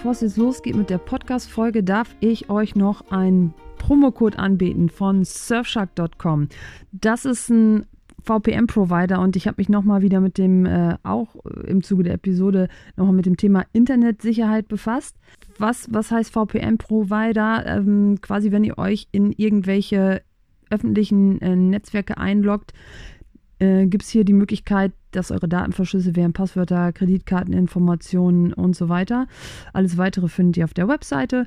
bevor es jetzt losgeht mit der Podcast-Folge, darf ich euch noch einen Promocode anbieten von surfshark.com. Das ist ein VPN-Provider und ich habe mich nochmal wieder mit dem, äh, auch im Zuge der Episode, nochmal mit dem Thema Internetsicherheit befasst. Was, was heißt VPN-Provider? Ähm, quasi, wenn ihr euch in irgendwelche öffentlichen äh, Netzwerke einloggt, äh, gibt es hier die Möglichkeit, dass eure Daten verschlüsselt werden, Passwörter, Kreditkarteninformationen und so weiter. Alles weitere findet ihr auf der Webseite.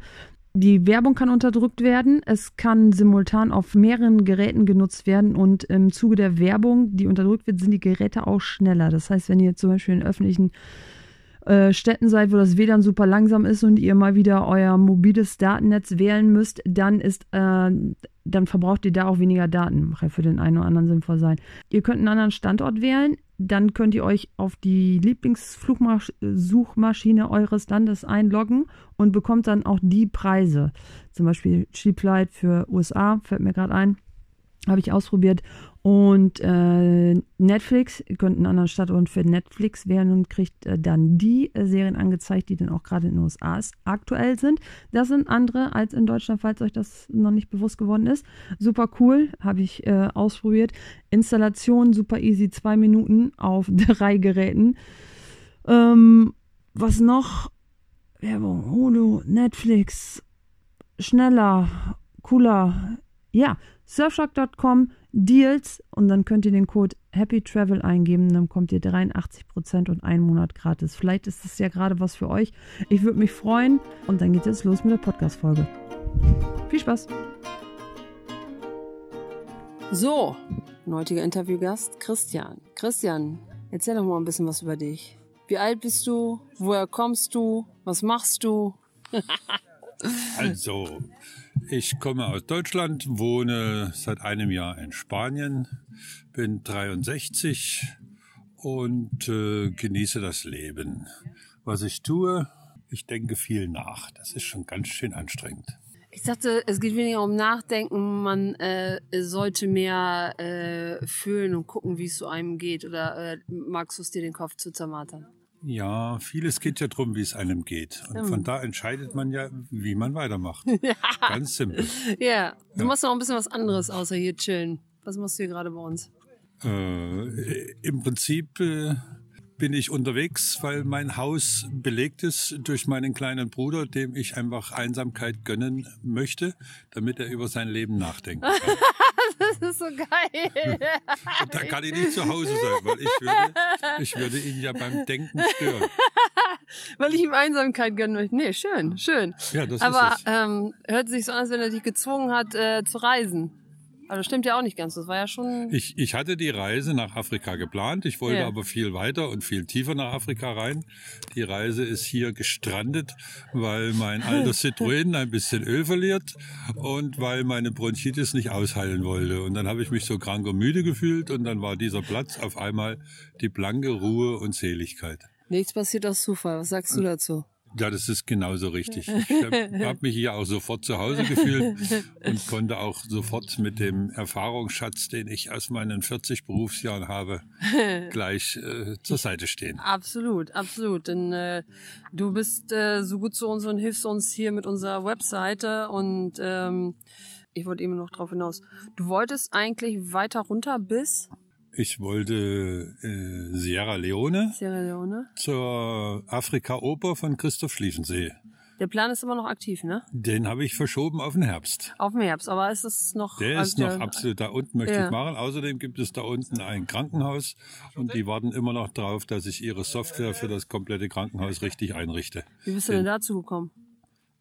Die Werbung kann unterdrückt werden. Es kann simultan auf mehreren Geräten genutzt werden und im Zuge der Werbung, die unterdrückt wird, sind die Geräte auch schneller. Das heißt, wenn ihr zum Beispiel in öffentlichen äh, Städten seid, wo das WLAN super langsam ist und ihr mal wieder euer mobiles Datennetz wählen müsst, dann ist, äh, dann verbraucht ihr da auch weniger Daten. Mag ja für den einen oder anderen sinnvoll sein. Ihr könnt einen anderen Standort wählen. Dann könnt ihr euch auf die Lieblingssuchmaschine eures Landes einloggen und bekommt dann auch die Preise. Zum Beispiel Cheap für USA, fällt mir gerade ein. Habe ich ausprobiert. Und äh, Netflix, ihr könnt einen anderen Standort für Netflix wählen und kriegt äh, dann die äh, Serien angezeigt, die dann auch gerade in den USA aktuell sind. Das sind andere als in Deutschland, falls euch das noch nicht bewusst geworden ist. Super cool, habe ich äh, ausprobiert. Installation super easy, zwei Minuten auf drei Geräten. Ähm, was noch? Werbung, Hulu, Netflix, schneller, cooler. Ja, surfshark.com Deals und dann könnt ihr den Code Happy Travel eingeben, dann kommt ihr 83% und einen Monat gratis. Vielleicht ist das ja gerade was für euch. Ich würde mich freuen und dann geht es los mit der Podcast-Folge. Viel Spaß! So, heutiger Interviewgast Christian. Christian, erzähl doch mal ein bisschen was über dich. Wie alt bist du? Woher kommst du? Was machst du? also, ich komme aus Deutschland, wohne seit einem Jahr in Spanien, bin 63 und äh, genieße das Leben. Was ich tue, ich denke viel nach. Das ist schon ganz schön anstrengend. Ich dachte, es geht weniger um Nachdenken, man äh, sollte mehr äh, fühlen und gucken, wie es so einem geht. Oder äh, magst du es dir den Kopf zu zermatern? Ja, vieles geht ja darum, wie es einem geht. Und von da entscheidet man ja, wie man weitermacht. ja. Ganz simpel. Ja, du ja. machst noch ein bisschen was anderes außer hier chillen. Was machst du hier gerade bei uns? Äh, Im Prinzip äh, bin ich unterwegs, weil mein Haus belegt ist durch meinen kleinen Bruder, dem ich einfach Einsamkeit gönnen möchte, damit er über sein Leben nachdenkt. das ist so geil. da kann ich nicht zu Hause sein, weil ich würde, ich würde ihn ja beim Denken stören. weil ich ihm Einsamkeit gönnen möchte. Nee, schön, schön. Ja, das Aber ist es. Ähm, hört sich so an, als wenn er dich gezwungen hat, äh, zu reisen. Aber das stimmt ja auch nicht ganz. Das war ja schon. Ich, ich hatte die Reise nach Afrika geplant. Ich wollte ja. aber viel weiter und viel tiefer nach Afrika rein. Die Reise ist hier gestrandet, weil mein alter Citroën ein bisschen Öl verliert und weil meine Bronchitis nicht ausheilen wollte. Und dann habe ich mich so krank und müde gefühlt und dann war dieser Platz auf einmal die blanke Ruhe und Seligkeit. Nichts passiert aus Zufall. Was sagst du dazu? Ja, das ist genauso richtig. Ich habe mich hier auch sofort zu Hause gefühlt und konnte auch sofort mit dem Erfahrungsschatz, den ich aus meinen 40 Berufsjahren habe, gleich äh, zur Seite stehen. Absolut, absolut. Denn äh, du bist äh, so gut zu uns und hilfst uns hier mit unserer Webseite und ähm, ich wollte eben noch drauf hinaus. Du wolltest eigentlich weiter runter bis ich wollte äh, Sierra Leone. Sierra Leone. Zur Afrika-Oper von Christoph Schlieffensee. Der Plan ist immer noch aktiv, ne? Den habe ich verschoben auf den Herbst. Auf den Herbst, aber ist es noch... Der ist noch absolut da unten, möchte ja. ich machen. Außerdem gibt es da unten ein Krankenhaus und die warten immer noch drauf, dass ich ihre Software für das komplette Krankenhaus richtig einrichte. Wie bist du denn dazu gekommen?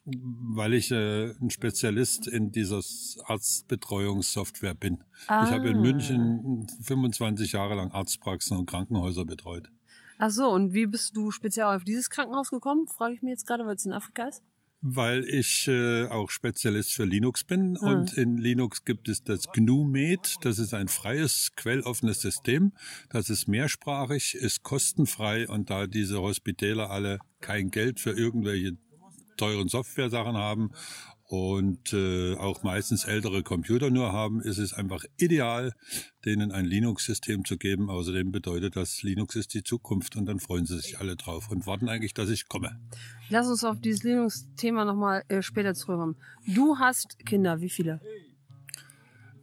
Weil ich äh, ein Spezialist in dieser Arztbetreuungssoftware bin. Ah. Ich habe in München 25 Jahre lang Arztpraxen und Krankenhäuser betreut. Ach so, und wie bist du speziell auf dieses Krankenhaus gekommen? Frage ich mir jetzt gerade, weil es in Afrika ist. Weil ich äh, auch Spezialist für Linux bin ah. und in Linux gibt es das GNU-Med. Das ist ein freies, quelloffenes System. Das ist mehrsprachig, ist kostenfrei und da diese Hospitäler alle kein Geld für irgendwelche teuren Software-Sachen haben und äh, auch meistens ältere Computer nur haben, ist es einfach ideal, denen ein Linux-System zu geben. Außerdem bedeutet das, Linux ist die Zukunft und dann freuen sie sich alle drauf und warten eigentlich, dass ich komme. Lass uns auf dieses Linux-Thema nochmal äh, später zurückkommen. Du hast Kinder, wie viele?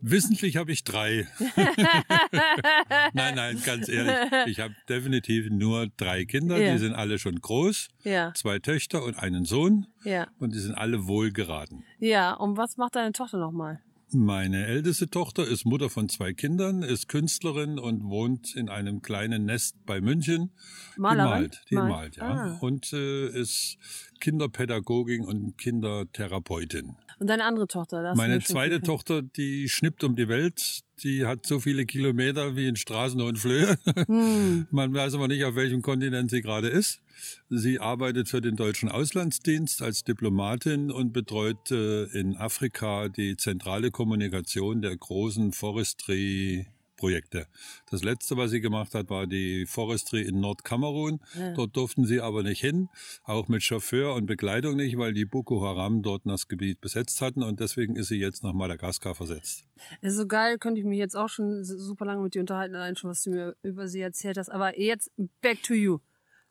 Wissentlich habe ich drei. nein, nein, ganz ehrlich. Ich habe definitiv nur drei Kinder. Ja. Die sind alle schon groß. Ja. Zwei Töchter und einen Sohn. Ja. Und die sind alle wohlgeraten. Ja, und was macht deine Tochter nochmal? Meine älteste Tochter ist Mutter von zwei Kindern, ist Künstlerin und wohnt in einem kleinen Nest bei München. Malerin? Die malt, die Mal. malt, ja. Ah. Und äh, ist Kinderpädagogin und Kindertherapeutin. Und deine andere Tochter? Meine zweite Tochter, die schnippt um die Welt. Die hat so viele Kilometer wie in Straßen und Flöhe. Hm. Man weiß aber nicht, auf welchem Kontinent sie gerade ist. Sie arbeitet für den deutschen Auslandsdienst als Diplomatin und betreut äh, in Afrika die zentrale Kommunikation der großen Forestry Projekte. Das letzte, was sie gemacht hat, war die Forestry in Nordkamerun. Ja. Dort durften sie aber nicht hin, auch mit Chauffeur und Begleitung nicht, weil die Boko Haram dort das Gebiet besetzt hatten und deswegen ist sie jetzt nach Madagaskar versetzt. Das ist so geil, könnte ich mich jetzt auch schon super lange mit dir unterhalten, allein schon, was du mir über sie erzählt hast. Aber jetzt back to you.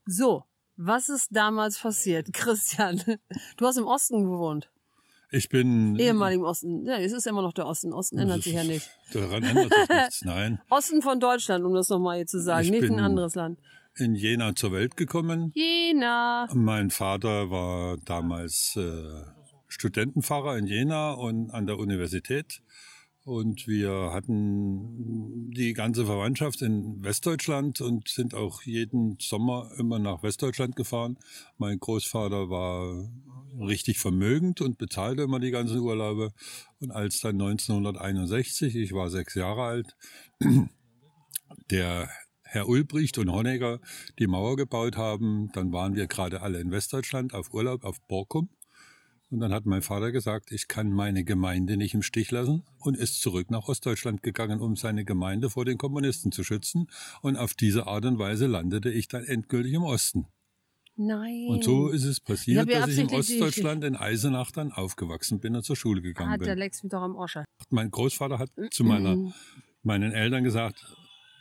So, was ist damals passiert? Christian, du hast im Osten gewohnt. Ich bin. Ehemalig im Osten. Ja, es ist immer noch der Osten. Osten ändert sich ja nicht. Daran ändert sich nichts, nein. Osten von Deutschland, um das nochmal hier zu sagen, ich nicht ein anderes Land. In Jena zur Welt gekommen. Jena. Mein Vater war damals äh, Studentenfahrer in Jena und an der Universität. Und wir hatten die ganze Verwandtschaft in Westdeutschland und sind auch jeden Sommer immer nach Westdeutschland gefahren. Mein Großvater war richtig vermögend und bezahlte immer die ganzen Urlaube. Und als dann 1961, ich war sechs Jahre alt, der Herr Ulbricht und Honecker die Mauer gebaut haben, dann waren wir gerade alle in Westdeutschland auf Urlaub auf Borkum. Und dann hat mein Vater gesagt, ich kann meine Gemeinde nicht im Stich lassen und ist zurück nach Ostdeutschland gegangen, um seine Gemeinde vor den Kommunisten zu schützen. Und auf diese Art und Weise landete ich dann endgültig im Osten. Nein. Und so ist es passiert, dass ich in Ostdeutschland in Eisenach dann aufgewachsen bin und zur Schule gegangen hat bin. Hat der Lex doch am Oscher. Mein Großvater hat zu meiner, meinen Eltern gesagt,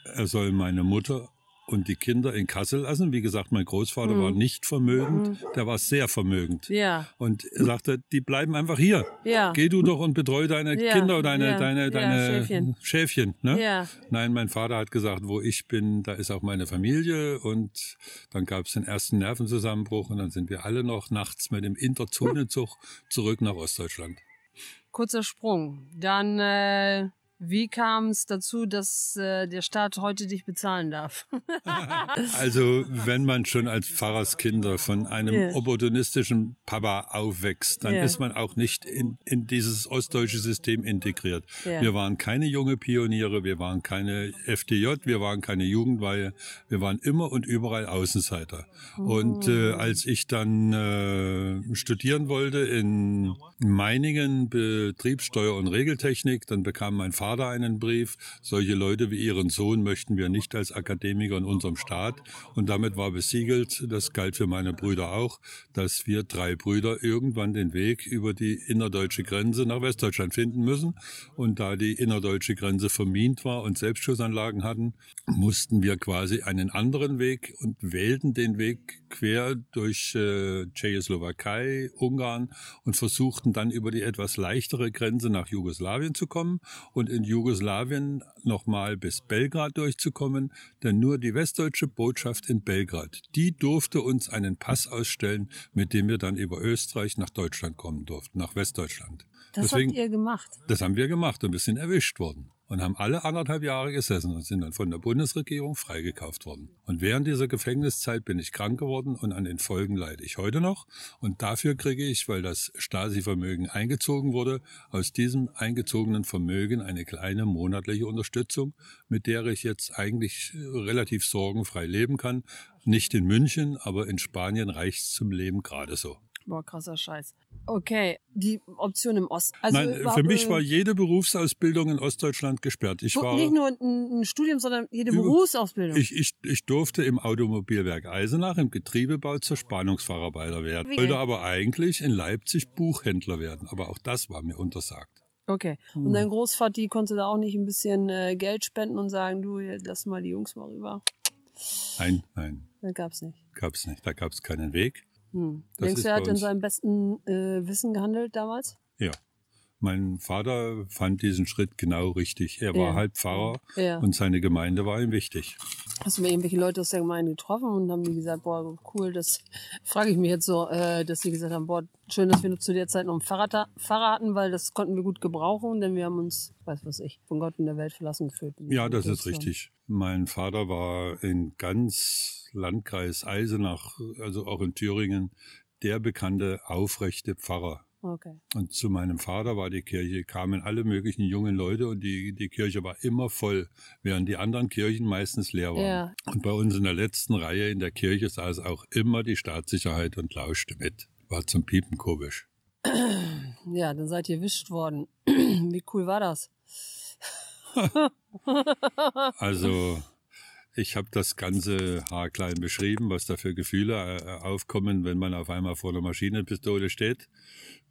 er soll meine Mutter und die Kinder in Kassel lassen. Wie gesagt, mein Großvater mhm. war nicht vermögend, mhm. der war sehr vermögend. Ja. Und er sagte, die bleiben einfach hier. Ja. Geh du doch und betreue deine ja. Kinder oder deine, ja. deine, deine Schäfchen. Schäfchen ne? ja. Nein, mein Vater hat gesagt, wo ich bin, da ist auch meine Familie. Und dann gab es den ersten Nervenzusammenbruch und dann sind wir alle noch nachts mit dem Interzonenzug zurück nach Ostdeutschland. Kurzer Sprung. Dann äh, wie kam es dazu, dass äh, der Staat heute dich bezahlen darf? also, wenn man schon als Pfarrerskinder von einem yeah. opportunistischen Papa aufwächst, dann yeah. ist man auch nicht in, in dieses ostdeutsche System integriert. Yeah. Wir waren keine junge Pioniere, wir waren keine FDJ, wir waren keine Jugendweihe, wir waren immer und überall Außenseiter. Oh. Und äh, oh. als ich dann äh, studieren wollte in Meiningen Betriebssteuer und Regeltechnik, dann bekam mein Vater Vater einen Brief. Solche Leute wie Ihren Sohn möchten wir nicht als Akademiker in unserem Staat. Und damit war besiegelt, das galt für meine Brüder auch, dass wir drei Brüder irgendwann den Weg über die innerdeutsche Grenze nach Westdeutschland finden müssen. Und da die innerdeutsche Grenze vermint war und Selbstschussanlagen hatten, mussten wir quasi einen anderen Weg und wählten den Weg quer durch äh, Tschechoslowakei, Ungarn und versuchten dann über die etwas leichtere Grenze nach Jugoslawien zu kommen und in Jugoslawien nochmal bis Belgrad durchzukommen, denn nur die westdeutsche Botschaft in Belgrad, die durfte uns einen Pass ausstellen, mit dem wir dann über Österreich nach Deutschland kommen durften, nach Westdeutschland. Das Deswegen, habt ihr gemacht? Das haben wir gemacht und wir sind erwischt worden und haben alle anderthalb Jahre gesessen und sind dann von der Bundesregierung freigekauft worden. Und während dieser Gefängniszeit bin ich krank geworden und an den Folgen leide ich heute noch. Und dafür kriege ich, weil das Stasi-Vermögen eingezogen wurde, aus diesem eingezogenen Vermögen eine kleine monatliche Unterstützung, mit der ich jetzt eigentlich relativ sorgenfrei leben kann. Nicht in München, aber in Spanien reicht's zum Leben gerade so. Boah, krasser Scheiß. Okay, die Option im Osten. Also Nein, für mich war jede Berufsausbildung in Ostdeutschland gesperrt. Ich war nicht nur ein, ein Studium, sondern jede Berufsausbildung. Ich, ich, ich durfte im Automobilwerk Eisenach im Getriebebau zur Spannungsfacharbeiter werden. Ich wollte aber eigentlich in Leipzig Buchhändler werden. Aber auch das war mir untersagt. Okay. Und dein Großvater konnte da auch nicht ein bisschen äh, Geld spenden und sagen, du, lass mal die Jungs mal rüber. Nein, nein. Das gab's nicht. Gab's nicht. Da gab's keinen Weg. Hm. Denkst du, er hat in seinem besten äh, Wissen gehandelt damals? Ja. Mein Vater fand diesen Schritt genau richtig. Er war ja. halb Pfarrer ja. und seine Gemeinde war ihm wichtig. Hast du mir irgendwelche Leute aus der Gemeinde getroffen und haben die gesagt, boah, cool, das frage ich mich jetzt so, äh, dass sie gesagt haben, boah, schön, dass wir zu der Zeit noch ein Fahrrad, Fahrrad hatten, weil das konnten wir gut gebrauchen, denn wir haben uns, weiß was ich, von Gott in der Welt verlassen gefühlt. Ja, das ist richtig. Mein Vater war in ganz Landkreis Eisenach, also auch in Thüringen, der bekannte aufrechte Pfarrer. Okay. Und zu meinem Vater war die Kirche, kamen alle möglichen jungen Leute und die, die Kirche war immer voll, während die anderen Kirchen meistens leer waren. Ja. Und bei uns in der letzten Reihe in der Kirche saß auch immer die Staatssicherheit und lauschte mit. War zum Piepen komisch. Ja, dann seid ihr erwischt worden. Wie cool war das? also, ich habe das Ganze haarklein beschrieben, was da für Gefühle äh, aufkommen, wenn man auf einmal vor einer Maschinenpistole steht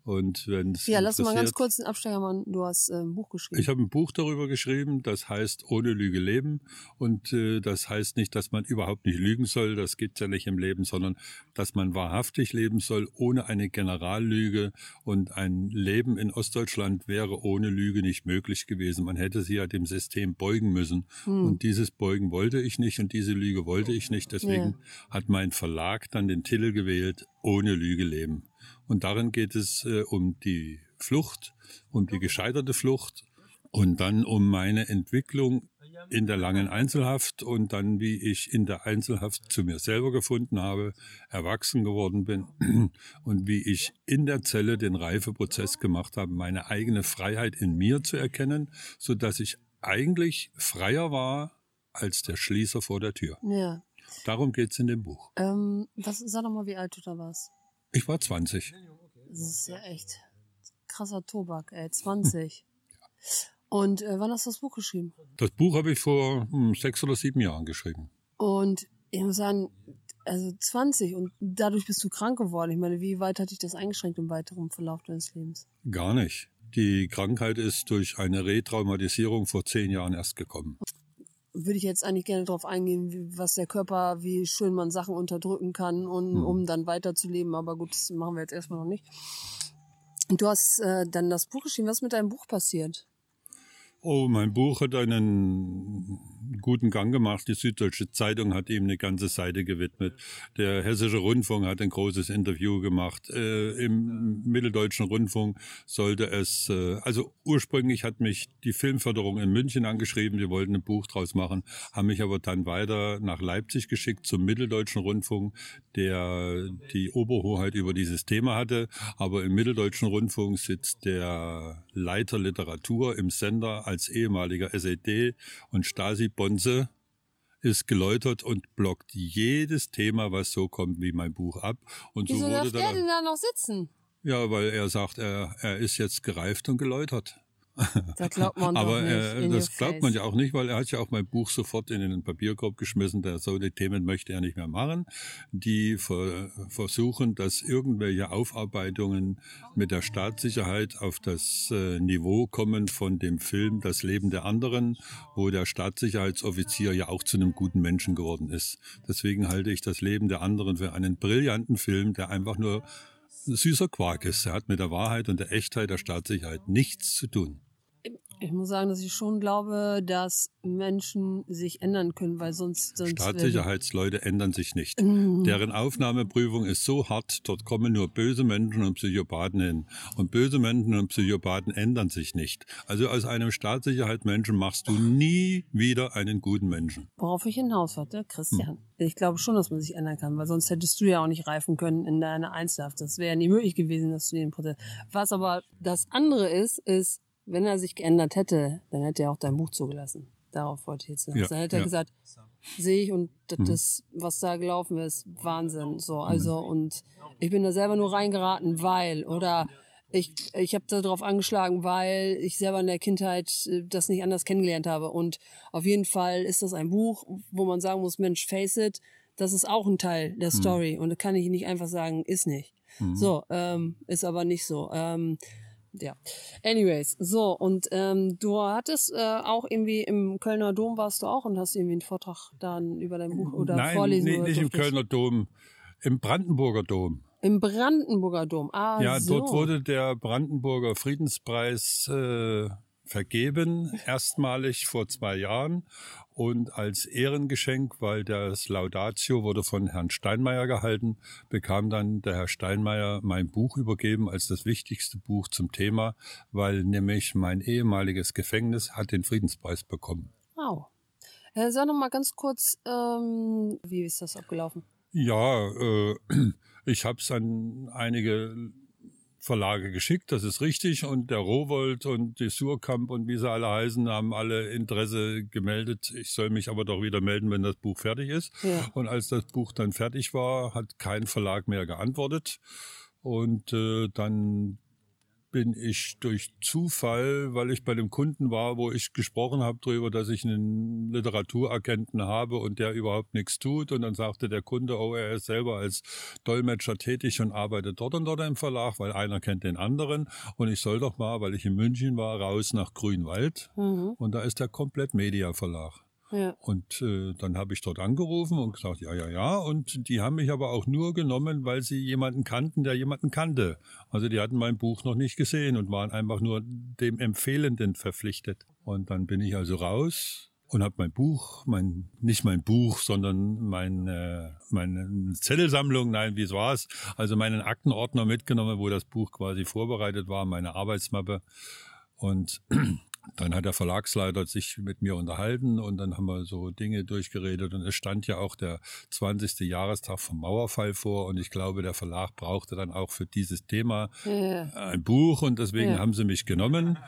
und wenn Ja, lass mal ganz kurz den Absteiger machen. Du hast äh, ein Buch geschrieben. Ich habe ein Buch darüber geschrieben, das heißt Ohne Lüge leben. Und äh, das heißt nicht, dass man überhaupt nicht lügen soll, das geht ja nicht im Leben, sondern dass man wahrhaftig leben soll, ohne eine Generallüge. Und ein Leben in Ostdeutschland wäre ohne Lüge nicht möglich gewesen. Man hätte sich ja dem System beugen müssen. Hm. Und dieses Beugen wollte ich nicht und diese Lüge wollte ich nicht. Deswegen ja. hat mein Verlag dann den Titel gewählt, Ohne Lüge leben. Und darin geht es äh, um die Flucht, um die gescheiterte Flucht und dann um meine Entwicklung in der langen Einzelhaft und dann, wie ich in der Einzelhaft zu mir selber gefunden habe, erwachsen geworden bin und wie ich in der Zelle den Reifeprozess gemacht habe, meine eigene Freiheit in mir zu erkennen, so dass ich eigentlich freier war als der Schließer vor der Tür. Ja. Darum geht's in dem Buch. Ähm, was, sag doch mal, wie alt du da warst. Ich war 20. Das ist ja echt krasser Tobak, ey. 20. Und äh, wann hast du das Buch geschrieben? Das Buch habe ich vor hm, sechs oder sieben Jahren geschrieben. Und ich muss sagen, also 20 und dadurch bist du krank geworden. Ich meine, wie weit hat dich das eingeschränkt im weiteren Verlauf deines Lebens? Gar nicht. Die Krankheit ist durch eine Retraumatisierung vor zehn Jahren erst gekommen würde ich jetzt eigentlich gerne darauf eingehen, wie, was der Körper, wie schön man Sachen unterdrücken kann, und, hm. um dann weiterzuleben. Aber gut, das machen wir jetzt erstmal noch nicht. Du hast äh, dann das Buch geschrieben. Was ist mit deinem Buch passiert? Oh, mein Buch hat einen guten Gang gemacht. Die Süddeutsche Zeitung hat ihm eine ganze Seite gewidmet. Der Hessische Rundfunk hat ein großes Interview gemacht. Äh, Im Mitteldeutschen Rundfunk sollte es, äh, also ursprünglich hat mich die Filmförderung in München angeschrieben, die wollten ein Buch draus machen, haben mich aber dann weiter nach Leipzig geschickt zum Mitteldeutschen Rundfunk, der die Oberhoheit über dieses Thema hatte. Aber im Mitteldeutschen Rundfunk sitzt der Leiter Literatur im Sender als ehemaliger SED und Stasi Bonze ist geläutert und blockt jedes Thema, was so kommt wie mein Buch ab. Und Wieso so wurde darf der denn da noch sitzen? Ja, weil er sagt, er, er ist jetzt gereift und geläutert. Da glaubt man Aber nicht äh, das glaubt man ja auch nicht, weil er hat ja auch mein Buch sofort in den Papierkorb geschmissen. Der so die Themen möchte er nicht mehr machen. Die ver versuchen, dass irgendwelche Aufarbeitungen mit der Staatssicherheit auf das äh, Niveau kommen von dem Film Das Leben der anderen, wo der Staatssicherheitsoffizier ja auch zu einem guten Menschen geworden ist. Deswegen halte ich das Leben der anderen für einen brillanten Film, der einfach nur süßer Quark ist. Er hat mit der Wahrheit und der Echtheit der Staatssicherheit nichts zu tun. Ich muss sagen, dass ich schon glaube, dass Menschen sich ändern können, weil sonst... sonst Staatssicherheitsleute ändern sich nicht. Mhm. Deren Aufnahmeprüfung ist so hart, dort kommen nur böse Menschen und Psychopathen hin. Und böse Menschen und Psychopathen ändern sich nicht. Also aus einem Staatssicherheitsmenschen machst du nie wieder einen guten Menschen. Worauf ich hinaus wollte, Christian. Hm. Ich glaube schon, dass man sich ändern kann, weil sonst hättest du ja auch nicht reifen können in deiner Einzelhaft. Das wäre ja nie möglich gewesen, dass du den Prozess... Was aber das andere ist, ist, wenn er sich geändert hätte, dann hätte er auch dein Buch zugelassen. Darauf wollte ich jetzt noch. Ja, dann hätte er gesagt, sehe ich und das, das, was da gelaufen ist, Wahnsinn. So, also und ich bin da selber nur reingeraten, weil oder ich, ich habe darauf angeschlagen, weil ich selber in der Kindheit äh, das nicht anders kennengelernt habe. Und auf jeden Fall ist das ein Buch, wo man sagen muss, Mensch, face it, das ist auch ein Teil der Story. Und da kann ich nicht einfach sagen, ist nicht. So, ähm, ist aber nicht so. Ähm, ja. Anyways, so, und ähm, du hattest äh, auch irgendwie im Kölner Dom warst du auch und hast irgendwie einen Vortrag dann über dein Buch oder Nein, vorlesen oder nicht im? Kölner Dom, im Brandenburger Dom. Im Brandenburger Dom. Ah, Ja, so. dort wurde der Brandenburger Friedenspreis äh, vergeben, erstmalig vor zwei Jahren und als Ehrengeschenk, weil das Laudatio wurde von Herrn Steinmeier gehalten, bekam dann der Herr Steinmeier mein Buch übergeben als das wichtigste Buch zum Thema, weil nämlich mein ehemaliges Gefängnis hat den Friedenspreis bekommen. Wow. Äh, sag noch mal ganz kurz, ähm, wie ist das abgelaufen? Ja, äh, ich habe es an einige Verlage geschickt, das ist richtig. Und der Rowold und die Surkamp und wie sie alle heißen, haben alle Interesse gemeldet. Ich soll mich aber doch wieder melden, wenn das Buch fertig ist. Ja. Und als das Buch dann fertig war, hat kein Verlag mehr geantwortet. Und äh, dann bin ich durch Zufall, weil ich bei dem Kunden war, wo ich gesprochen habe darüber, dass ich einen Literaturagenten habe und der überhaupt nichts tut. Und dann sagte der Kunde, oh, er ist selber als Dolmetscher tätig und arbeitet dort und dort im Verlag, weil einer kennt den anderen. Und ich soll doch mal, weil ich in München war, raus nach Grünwald. Mhm. Und da ist der komplett Media Verlag. Ja. Und äh, dann habe ich dort angerufen und gesagt, ja, ja, ja. Und die haben mich aber auch nur genommen, weil sie jemanden kannten, der jemanden kannte. Also die hatten mein Buch noch nicht gesehen und waren einfach nur dem Empfehlenden verpflichtet. Und dann bin ich also raus und habe mein Buch, mein nicht mein Buch, sondern mein, äh, meine Zettelsammlung, nein, wie war's? Also meinen Aktenordner mitgenommen, wo das Buch quasi vorbereitet war, meine Arbeitsmappe. Und dann hat der Verlagsleiter sich mit mir unterhalten und dann haben wir so Dinge durchgeredet und es stand ja auch der 20. Jahrestag vom Mauerfall vor und ich glaube, der Verlag brauchte dann auch für dieses Thema Ja. ein Buch und deswegen Ja. haben sie mich genommen.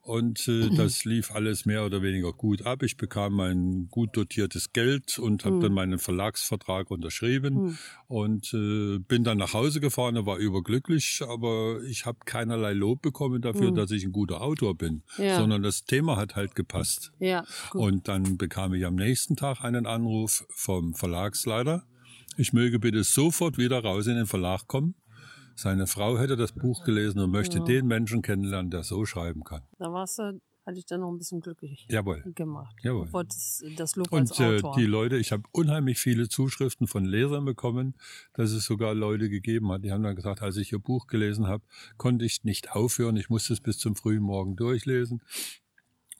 Und äh, das lief alles mehr oder weniger gut ab. Ich bekam mein gut dotiertes Geld und habe dann meinen Verlagsvertrag unterschrieben und äh, bin dann nach Hause gefahren und war überglücklich, aber ich habe keinerlei Lob bekommen dafür, dass ich ein guter Autor bin, Ja. sondern das Thema hat halt gepasst. Ja, gut. Und dann bekam ich am nächsten Tag einen Anruf vom Verlagsleiter. Ich möge bitte sofort wieder raus in den Verlag kommen. Seine Frau hätte das Buch gelesen und möchte den Menschen kennenlernen, der so schreiben kann. Da warst du, hatte ich dann noch ein bisschen glücklich Jawohl. gemacht. Jawohl. Wolltest das Lob Und als äh, Autor. die Leute, ich habe unheimlich viele Zuschriften von Lesern bekommen, dass es sogar Leute gegeben hat, die haben dann gesagt, als ich ihr Buch gelesen habe, konnte ich nicht aufhören, ich musste es bis zum frühen Morgen durchlesen.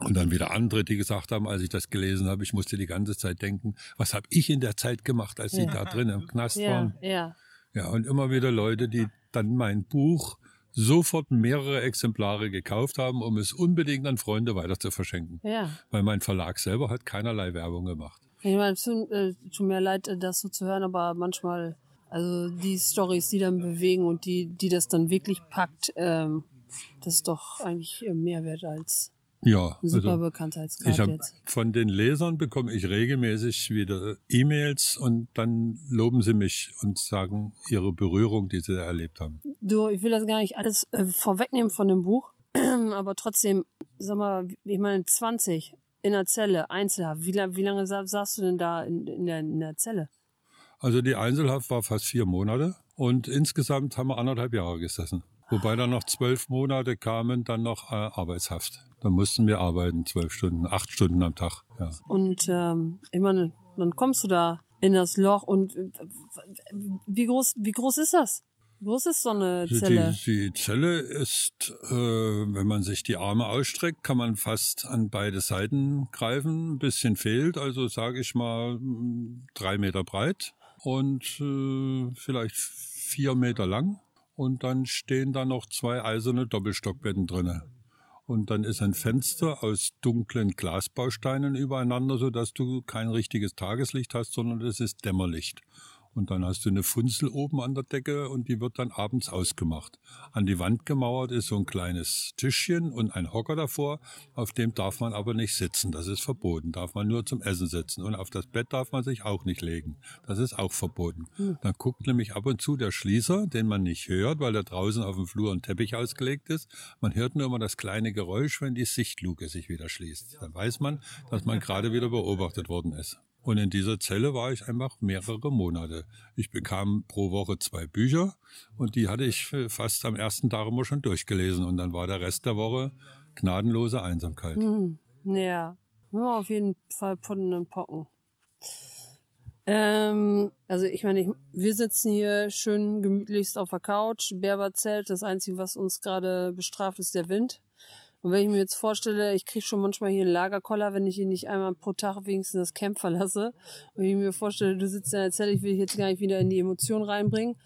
Und dann wieder andere, die gesagt haben, als ich das gelesen habe, ich musste die ganze Zeit denken, was habe ich in der Zeit gemacht, als sie Ja. da drin im Knast ja, waren. ja. Ja, und immer wieder Leute, die dann mein Buch sofort mehrere Exemplare gekauft haben, um es unbedingt an Freunde weiter zu verschenken. Ja. Weil mein Verlag selber hat keinerlei Werbung gemacht. Ich meine, es tut, äh, tut mir leid, äh, das so zu hören, aber manchmal, also die Stories, die dann bewegen und die, die das dann wirklich packt, ähm, das ist doch eigentlich äh, mehr wert als Ja, ein super also Bekanntheitsgrad ich habe jetzt. von den Lesern bekomme ich regelmäßig wieder E-Mails und dann loben sie mich und sagen ihre Berührung, die sie erlebt haben. Du, ich will das gar nicht alles äh, vorwegnehmen von dem Buch, aber trotzdem, sag mal, ich meine, 20 in der Zelle, Einzelhaft. Wie, wie lange sa saßt du denn da in, in, der, in der Zelle? Also die Einzelhaft war fast vier Monate und insgesamt haben wir anderthalb Jahre gesessen. Wobei dann noch zwölf Monate kamen, dann noch äh, Arbeitshaft. Da mussten wir arbeiten, zwölf Stunden, acht Stunden am Tag. Ja. Und ähm, ich meine, dann kommst du da in das Loch und äh, wie groß, wie groß ist das? Wie groß ist so eine Die, Zelle? die Zelle ist, äh, wenn man sich die Arme ausstreckt, kann man fast an beide Seiten greifen. Ein bisschen fehlt, also sage ich mal drei Meter breit und äh, vielleicht vier Meter lang. Und dann stehen da noch zwei eiserne Doppelstockbetten drinne. Und dann ist ein Fenster aus dunklen Glasbausteinen übereinander, so dass du kein richtiges Tageslicht hast, sondern es ist Dämmerlicht. Und dann hast du eine Funzel oben an der Decke und die wird dann abends ausgemacht. An die Wand gemauert ist so ein kleines Tischchen und ein Hocker davor. Auf dem darf man aber nicht sitzen. Das ist verboten. Darf man nur zum Essen sitzen. Und auf das Bett darf man sich auch nicht legen. Das ist auch verboten. Mhm. Dann guckt nämlich ab und zu der Schließer, den man nicht hört, weil da draußen auf dem Flur ein Teppich ausgelegt ist. Man hört nur immer das kleine Geräusch, wenn die Sichtluke sich wieder schließt. Dann weiß man, dass man gerade wieder beobachtet worden ist. Und in dieser Zelle war ich einfach mehrere Monate. Ich bekam pro Woche zwei Bücher und die hatte ich fast am ersten Tag immer schon durchgelesen. Und dann war der Rest der Woche gnadenlose Einsamkeit. Hm, ja, ja, auf jeden Fall und Pocken. Ähm, also ich meine, ich, wir sitzen hier schön gemütlichst auf der Couch, Berberzelt. Das Einzige, was uns gerade bestraft, ist der Wind. Und wenn ich mir jetzt vorstelle, ich kriege schon manchmal hier einen Lagerkoller, wenn ich ihn nicht einmal pro Tag wenigstens das Camp verlasse. Und ich mir vorstelle, du sitzt in der Zelle, ich will dich jetzt gar nicht wieder in die Emotion reinbringen.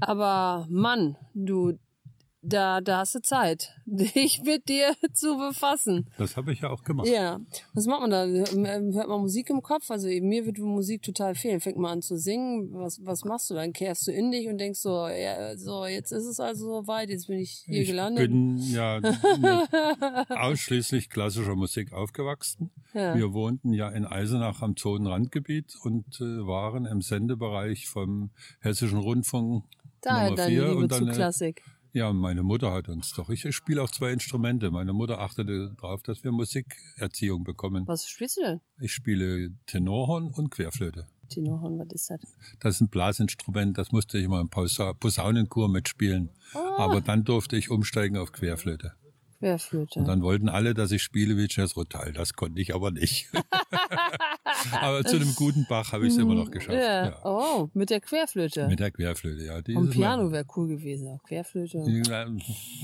Aber Mann, du, da, da hast du Zeit, dich mit dir zu befassen. Das habe ich ja auch gemacht. Ja. Was macht man da? Hört man Musik im Kopf? Also mir wird Musik total fehlen. Fängt man an zu singen. Was, was machst du dann? Kehrst du in dich und denkst so, ja, so, jetzt ist es also so weit, jetzt bin ich hier ich gelandet. Ich bin ja ausschließlich klassischer Musik aufgewachsen. Ja. Wir wohnten ja in Eisenach am Zonenrandgebiet und äh, waren im Sendebereich vom Hessischen Rundfunk Daher Nummer vier. und dann, zu Klassik. Ja, meine Mutter hat uns doch. Ich spiele auch zwei Instrumente. Meine Mutter achtete darauf, dass wir Musikerziehung bekommen. Was spielst du denn? Ich spiele Tenorhorn und Querflöte. Tenorhorn, was ist das? Das ist ein Blasinstrument, das musste ich mal im Posaunenchor mitspielen. Oh. Aber dann durfte ich umsteigen auf Querflöte. Querflöte. Und dann wollten alle, dass ich spiele wie Jazz Rotal. Das konnte ich aber nicht. aber zu einem guten Bach habe ich es immer noch geschafft. Ja. Ja. Oh, mit der Querflöte. Mit der Querflöte, ja. Die Und Piano wäre cool gewesen. Querflöte.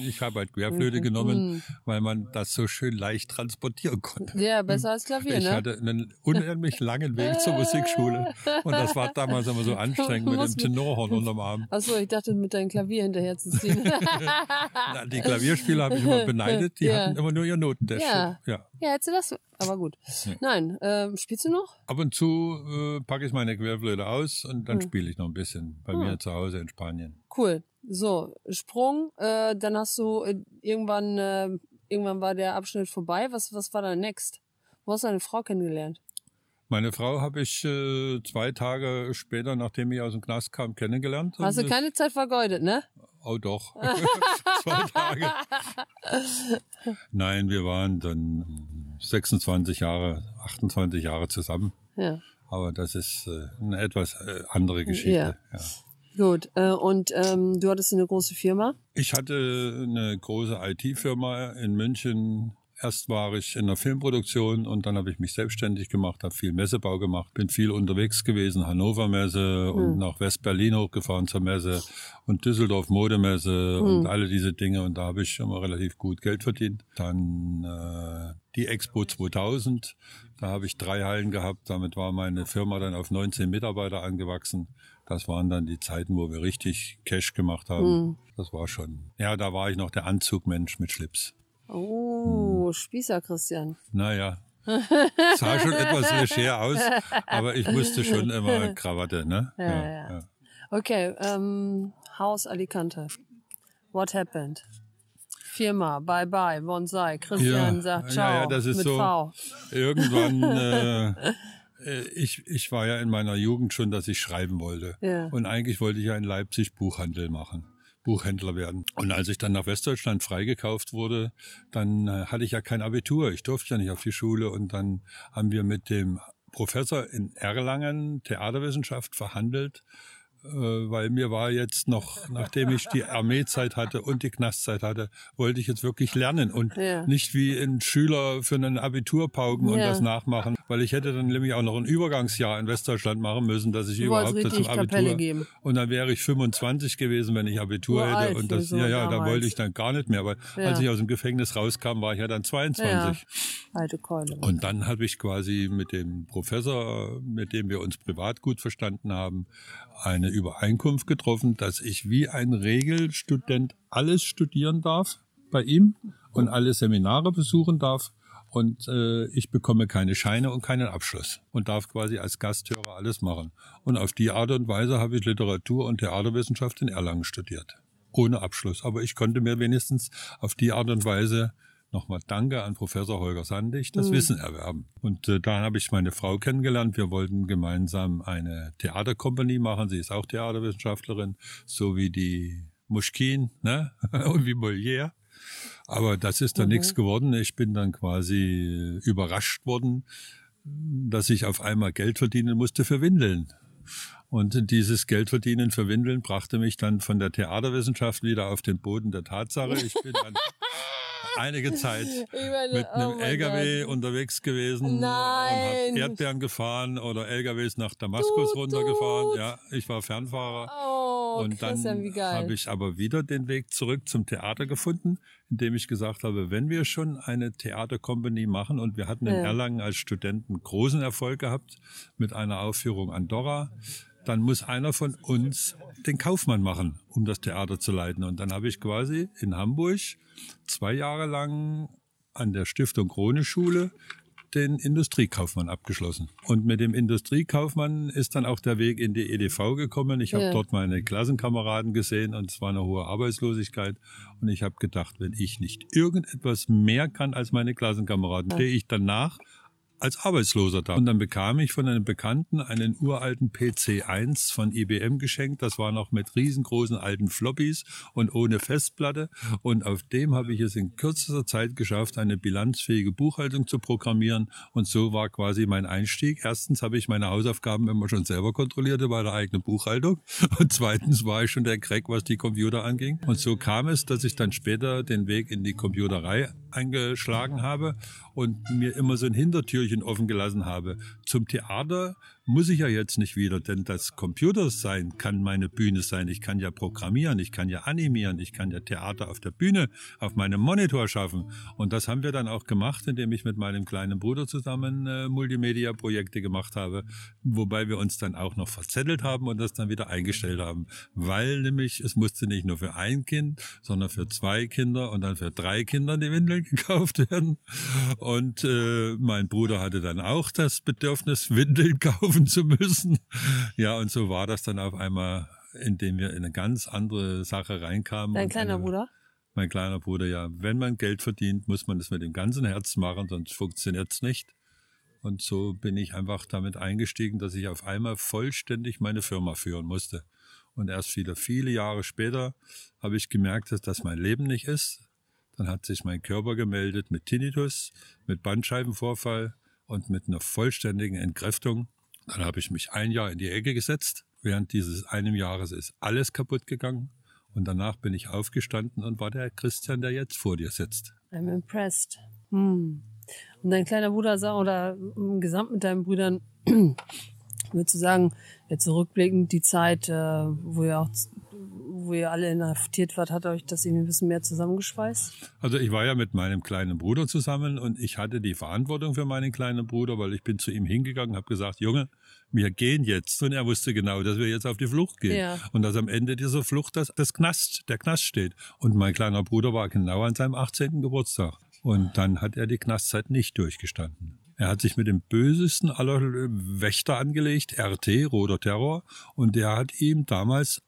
Ich habe halt Querflöte mhm. genommen, mhm. weil man das so schön leicht transportieren konnte. Ja, besser als Klavier, ich ne? Ich hatte einen unendlich langen Weg zur Musikschule. Und das war damals immer so anstrengend mit dem Tenorhorn unterm Arm. Achso, ich dachte, mit deinem Klavier hinterher zu ziehen. die Klavierspieler habe ich immer beneidet beneidet, die ja. hatten immer nur ihr Notentest. Ja. ja. Ja, hättest du das, aber gut. Ja. Nein, ähm, spielst du noch? Ab und zu äh, packe ich meine Querflöte aus und dann hm. spiele ich noch ein bisschen bei hm. mir zu Hause in Spanien. Cool. So, Sprung, äh, dann hast du äh, irgendwann, äh, irgendwann war der Abschnitt vorbei. Was, was war dann next? Wo hast du deine Frau kennengelernt? Meine Frau habe ich äh, zwei Tage später, nachdem ich aus dem Knast kam, kennengelernt. Hast du keine Zeit vergeudet, ne? Oh doch. Zwei Tage. Nein, wir waren dann 26 Jahre, 28 Jahre zusammen. Ja. Aber das ist äh, eine etwas äh, andere Geschichte. Ja. ja. Gut, äh, und ähm, du hattest eine große Firma? Ich hatte eine große IT-Firma in München, Erst war ich in der Filmproduktion und dann habe ich mich selbstständig gemacht, habe viel Messebau gemacht, bin viel unterwegs gewesen, Hannover Messe mhm. und nach West-Berlin hochgefahren zur Messe und Düsseldorf Modemesse mhm. und alle diese Dinge und da habe ich immer relativ gut Geld verdient. Dann äh, die Expo 2000, da habe ich drei Hallen gehabt, damit war meine Firma dann auf 19 Mitarbeiter angewachsen. Das waren dann die Zeiten, wo wir richtig Cash gemacht haben. Mhm. Das war schon. Ja, da war ich noch der Anzugmensch mit Schlips. Oh. Spießer Christian. Naja. Sah schon etwas leger aus, aber ich musste schon immer Krawatte, ne? Ja, ja. ja. ja. Okay, ähm, Haus Alicante. What happened? Firma, bye bye, Bonsai. Christian ja, sagt ciao. Ja, ja, das ist mit so. V. Irgendwann, äh, äh, ich, ich war ja in meiner Jugend schon, dass ich schreiben wollte. Ja. Und eigentlich wollte ich ja in Leipzig Buchhandel machen. Buchhändler werden. Und als ich dann nach Westdeutschland freigekauft wurde, dann äh, hatte ich ja kein Abitur. Ich durfte ja nicht auf die Schule. Und dann haben wir mit dem Professor in Erlangen Theaterwissenschaft verhandelt weil mir war jetzt noch, nachdem ich die Armeezeit hatte und die Knastzeit hatte, wollte ich jetzt wirklich lernen und ja. nicht wie ein Schüler für einen Abitur pauken ja. und das nachmachen, weil ich hätte dann nämlich auch noch ein Übergangsjahr in Westdeutschland machen müssen, dass ich du überhaupt zum Abitur geben. und dann wäre ich 25 gewesen, wenn ich Abitur Nur hätte und das, so ja, ja, da wollte ich dann gar nicht mehr, weil ja. als ich aus dem Gefängnis rauskam, war ich ja dann 22. Alte Keule. Und dann habe ich quasi mit dem Professor, mit dem wir uns privat gut verstanden haben, eine Übereinkunft getroffen, dass ich wie ein Regelstudent alles studieren darf bei ihm und alle Seminare besuchen darf und äh, ich bekomme keine Scheine und keinen Abschluss und darf quasi als Gasthörer alles machen. Und auf die Art und Weise habe ich Literatur und Theaterwissenschaft in Erlangen studiert. Ohne Abschluss. Aber ich konnte mir wenigstens auf die Art und Weise nochmal Danke an Professor Holger Sandig, das mhm. Wissen erwerben. Und äh, da habe ich meine Frau kennengelernt. Wir wollten gemeinsam eine Theaterkompanie machen. Sie ist auch Theaterwissenschaftlerin, so wie die Muschkin ne? und wie Molière. Aber das ist dann mhm. nichts geworden. Ich bin dann quasi überrascht worden, dass ich auf einmal Geld verdienen musste für Windeln. Und dieses Geldverdienen für Windeln brachte mich dann von der Theaterwissenschaft wieder auf den Boden der Tatsache. Ich bin dann einige Zeit meine, mit einem oh LKW Gott. unterwegs gewesen Nein. und habe Erdbeeren gefahren oder LKWs nach Damaskus tut, runtergefahren. Tut. Ja, ich war Fernfahrer. Oh, und dann habe ich aber wieder den Weg zurück zum Theater gefunden, indem ich gesagt habe, wenn wir schon eine Theatercompany machen und wir hatten in ja. Erlangen als Studenten großen Erfolg gehabt mit einer Aufführung Andorra, dann muss einer von uns den Kaufmann machen, um das Theater zu leiten. Und dann habe ich quasi in Hamburg zwei Jahre lang an der Stiftung Krone Schule den Industriekaufmann abgeschlossen. Und mit dem Industriekaufmann ist dann auch der Weg in die EDV gekommen. Ich habe ja. dort meine Klassenkameraden gesehen und es war eine hohe Arbeitslosigkeit. Und ich habe gedacht, wenn ich nicht irgendetwas mehr kann als meine Klassenkameraden, stehe ich danach als Arbeitsloser da. Und dann bekam ich von einem Bekannten einen uralten PC1 von IBM geschenkt. Das war noch mit riesengroßen alten Floppies und ohne Festplatte. Und auf dem habe ich es in kürzester Zeit geschafft, eine bilanzfähige Buchhaltung zu programmieren. Und so war quasi mein Einstieg. Erstens habe ich meine Hausaufgaben immer schon selber kontrolliert bei der eigenen Buchhaltung. Und zweitens war ich schon der Crack, was die Computer anging. Und so kam es, dass ich dann später den Weg in die Computerei eingeschlagen habe und mir immer so ein Hintertürchen offen gelassen habe. Zum Theater muss ich ja jetzt nicht wieder, denn das Computer sein kann meine Bühne sein. Ich kann ja programmieren, ich kann ja animieren, ich kann ja Theater auf der Bühne, auf meinem Monitor schaffen. Und das haben wir dann auch gemacht, indem ich mit meinem kleinen Bruder zusammen äh, Multimedia-Projekte gemacht habe, wobei wir uns dann auch noch verzettelt haben und das dann wieder eingestellt haben. Weil nämlich es musste nicht nur für ein Kind, sondern für zwei Kinder und dann für drei Kinder die Windeln gekauft werden. Und äh, mein Bruder hatte dann auch das Bedürfnis, Windeln kaufen kaufen zu müssen. Ja, und so war das dann auf einmal, indem wir in eine ganz andere Sache reinkamen. Dein kleiner eine, Bruder? Mein kleiner Bruder, ja. Wenn man Geld verdient, muss man das mit dem ganzen Herz machen, sonst funktioniert es nicht. Und so bin ich einfach damit eingestiegen, dass ich auf einmal vollständig meine Firma führen musste. Und erst wieder viele Jahre später habe ich gemerkt, dass das mein Leben nicht ist. Dann hat sich mein Körper gemeldet mit Tinnitus, mit Bandscheibenvorfall und mit einer vollständigen Entkräftung. Dann habe ich mich ein Jahr in die Ecke gesetzt. Während dieses einem Jahres ist alles kaputt gegangen. Und danach bin ich aufgestanden und war der Christian, der jetzt vor dir sitzt. I'm impressed. Hm. Und dein kleiner Bruder sah, oder im Gesamt mit deinen Brüdern, würdest du sagen, jetzt zurückblickend die Zeit, äh, wo ihr auch wo ihr alle inhaftiert wart, hat euch das irgendwie ein bisschen mehr zusammengeschweißt? Also ich war ja mit meinem kleinen Bruder zusammen und ich hatte die Verantwortung für meinen kleinen Bruder, weil ich bin zu ihm hingegangen, habe gesagt, Junge, wir gehen jetzt. Und er wusste genau, dass wir jetzt auf die Flucht gehen. Ja. Und dass am Ende dieser Flucht das, das Knast, der Knast steht. Und mein kleiner Bruder war genau an seinem 18. Geburtstag. Und dann hat er die Knastzeit nicht durchgestanden. Er hat sich mit dem bösesten aller Wächter angelegt, RT, Roter Terror, und der hat ihm damals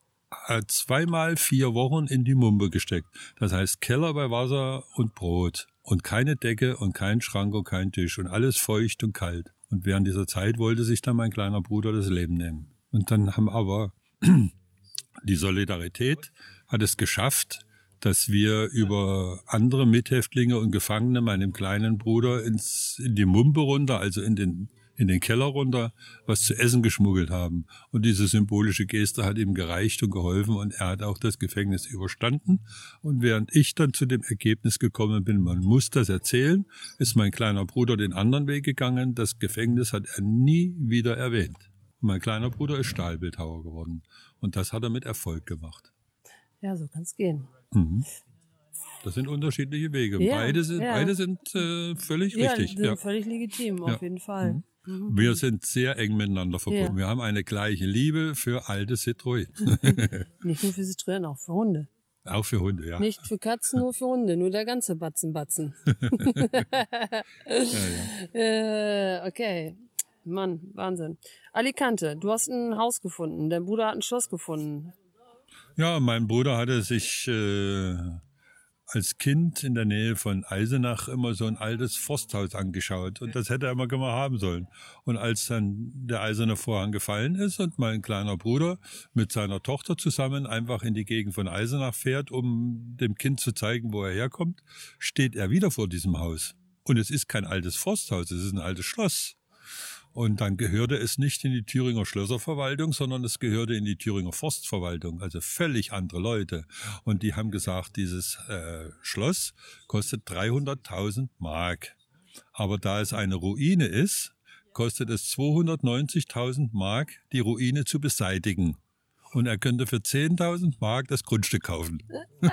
zweimal vier Wochen in die Mumpe gesteckt. Das heißt Keller bei Wasser und Brot und keine Decke und kein Schrank und kein Tisch und alles feucht und kalt. Und während dieser Zeit wollte sich dann mein kleiner Bruder das Leben nehmen. Und dann haben aber die Solidarität hat es geschafft, dass wir über andere Mithäftlinge und Gefangene meinem kleinen Bruder ins, in die Mumpe runter, also in den in den Keller runter was zu essen geschmuggelt haben. Und diese symbolische Geste hat ihm gereicht und geholfen und er hat auch das Gefängnis überstanden. Und während ich dann zu dem Ergebnis gekommen bin, man muss das erzählen, ist mein kleiner Bruder den anderen Weg gegangen. Das Gefängnis hat er nie wieder erwähnt. Und mein kleiner Bruder ist Stahlbildhauer geworden. Und das hat er mit Erfolg gemacht. Ja, so kann es gehen. Mhm. Das sind unterschiedliche Wege. Ja, beide sind, ja. beide sind äh, völlig ja, richtig. Sind ja, völlig legitim, auf jeden Fall. Mhm. Mhm. Wir sind sehr eng miteinander verbunden. Ja. Wir haben eine gleiche Liebe für alte Citroën. Nicht nur für Citroën, auch für Hunde. Auch für Hunde, ja. Nicht für Katzen, nur für Hunde, nur der ganze Batzen Batzen. ja, ja. äh, okay. Mann, Wahnsinn. Alicante, du hast ein Haus gefunden, dein Bruder hat ein Schloss gefunden. Ja, mein Bruder hatte sich äh, als Kind in der Nähe von Eisenach immer so ein altes Forsthaus angeschaut und das hätte er immer gerne haben sollen. Und als dann der eiserne Vorhang gefallen ist und mein kleiner Bruder mit seiner Tochter zusammen einfach in die Gegend von Eisenach fährt, um dem Kind zu zeigen, wo er herkommt, steht er wieder vor diesem Haus. Und es ist kein altes Forsthaus, es ist ein altes Schloss. Und dann gehörte es nicht in die Thüringer Schlösserverwaltung, sondern es gehörte in die Thüringer Forstverwaltung, also völlig andere Leute. Und die haben gesagt, dieses äh, Schloss kostet 300.000 Mark. Aber da es eine Ruine ist, kostet es 290.000 Mark, die Ruine zu beseitigen und er könnte für 10.000 Mark das Grundstück kaufen. und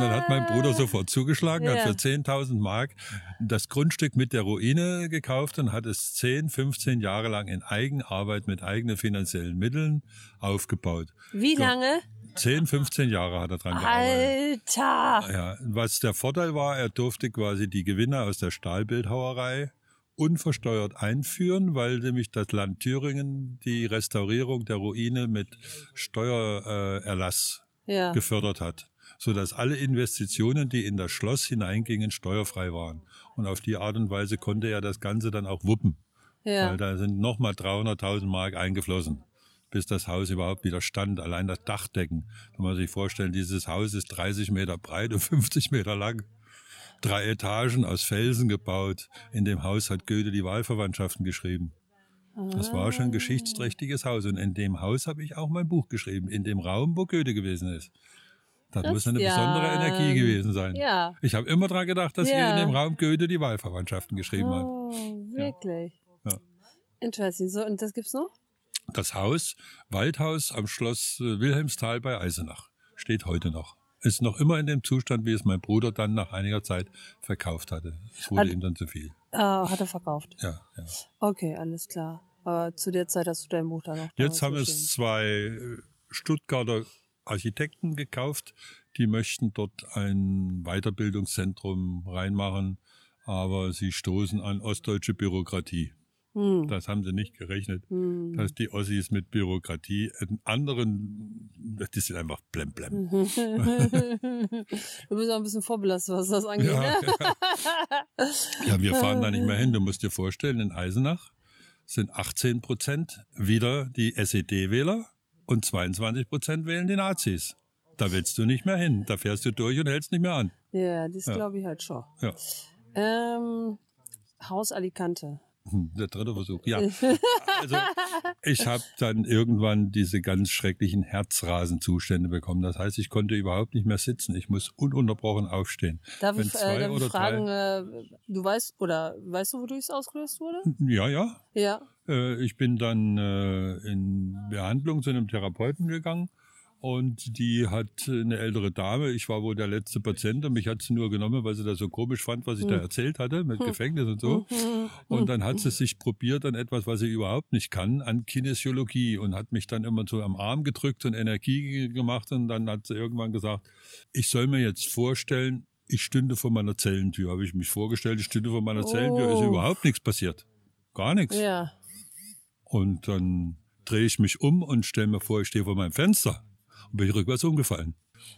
dann hat mein Bruder sofort zugeschlagen, ja. hat für 10.000 Mark das Grundstück mit der Ruine gekauft und hat es 10, 15 Jahre lang in Eigenarbeit mit eigenen finanziellen Mitteln aufgebaut. Wie lange? 10, 15 Jahre hat er dran gearbeitet. Alter! Ja, was der Vorteil war, er durfte quasi die Gewinne aus der Stahlbildhauerei unversteuert einführen, weil nämlich das Land Thüringen die Restaurierung der Ruine mit Steuererlass ja. gefördert hat, so dass alle Investitionen, die in das Schloss hineingingen, steuerfrei waren. Und auf die Art und Weise konnte er das Ganze dann auch wuppen, ja. weil da sind nochmal 300.000 Mark eingeflossen bis das Haus überhaupt wieder stand. Allein das Dachdecken. Da muss man sich vorstellen, dieses Haus ist 30 Meter breit und 50 Meter lang drei Etagen aus Felsen gebaut. In dem Haus hat Goethe die Wahlverwandtschaften geschrieben. Das war schon ein geschichtsträchtiges Haus. Und in dem Haus habe ich auch mein Buch geschrieben, in dem Raum, wo Goethe gewesen ist. Das, das muss eine ja, besondere Energie gewesen sein. Ja. Ich habe immer daran gedacht, dass ja. hier in dem Raum Goethe die Wahlverwandtschaften geschrieben hat. Oh, wirklich? Ja. ja. Interesting. So, und das gibt's noch? Das Haus, Waldhaus am Schloss äh, Wilhelmsthal bei Eisenach, steht heute noch ist noch immer in dem Zustand, wie es mein Bruder dann nach einiger Zeit verkauft hatte. Es wurde hat, ihm dann zu viel. Äh, hat er verkauft? Ja, ja. Okay, alles klar. Aber zu der Zeit hast du dein Buch dann noch. Jetzt haben es zwei äh, Stuttgarter Architekten gekauft, die möchten dort ein Weiterbildungszentrum reinmachen, aber sie stoßen an ostdeutsche Bürokratie. Hm. Das haben sie nicht gerechnet, hm. dass die Ossis mit Bürokratie einen anderen, die sind einfach blem blem. du bist auch ein bisschen vorbelastet, was das angeht. Ja, ne? ja, wir fahren da nicht mehr hin. Du musst dir vorstellen, in Eisenach sind 18 Prozent wieder die SED-Wähler und 22 Prozent wählen die Nazis. Da willst du nicht mehr hin. Da fährst du durch und hältst nicht mehr an. Ja, das ja. glaube ich halt schon. Ja. Ähm, Haus Alicante. Der dritte Versuch, ja. Also ich habe dann irgendwann diese ganz schrecklichen Herzrasenzustände bekommen. Das heißt, ich konnte überhaupt nicht mehr sitzen. Ich muss ununterbrochen aufstehen. Darf Wenn ich, äh, darf fragen, drei, äh, du weißt oder weißt du, wodurch es ausgelöst wurde? Ja, ja. Ja. Äh, ich bin dann äh, in Behandlung zu einem Therapeuten gegangen und die hat eine ältere Dame, ich war wohl der letzte Patient und mich hat sie nur genommen, weil sie das so komisch fand, was ich da hm. erzählt hatte mit hm. Gefängnis und so. Hm. Und dann hat sie sich probiert an etwas, was sie überhaupt nicht kann, an Kinesiologie und hat mich dann immer so am Arm gedrückt und Energie gemacht und dann hat sie irgendwann gesagt, ich soll mir jetzt vorstellen, ich stünde vor meiner Zellentür. Habe ich mich vorgestellt, ich stünde vor meiner Zellentür, ist oh. überhaupt nichts passiert. Gar nichts. Ja. Und dann drehe ich mich um und stelle mir vor, ich stehe vor meinem Fenster und bin ich rückwärts umgefallen.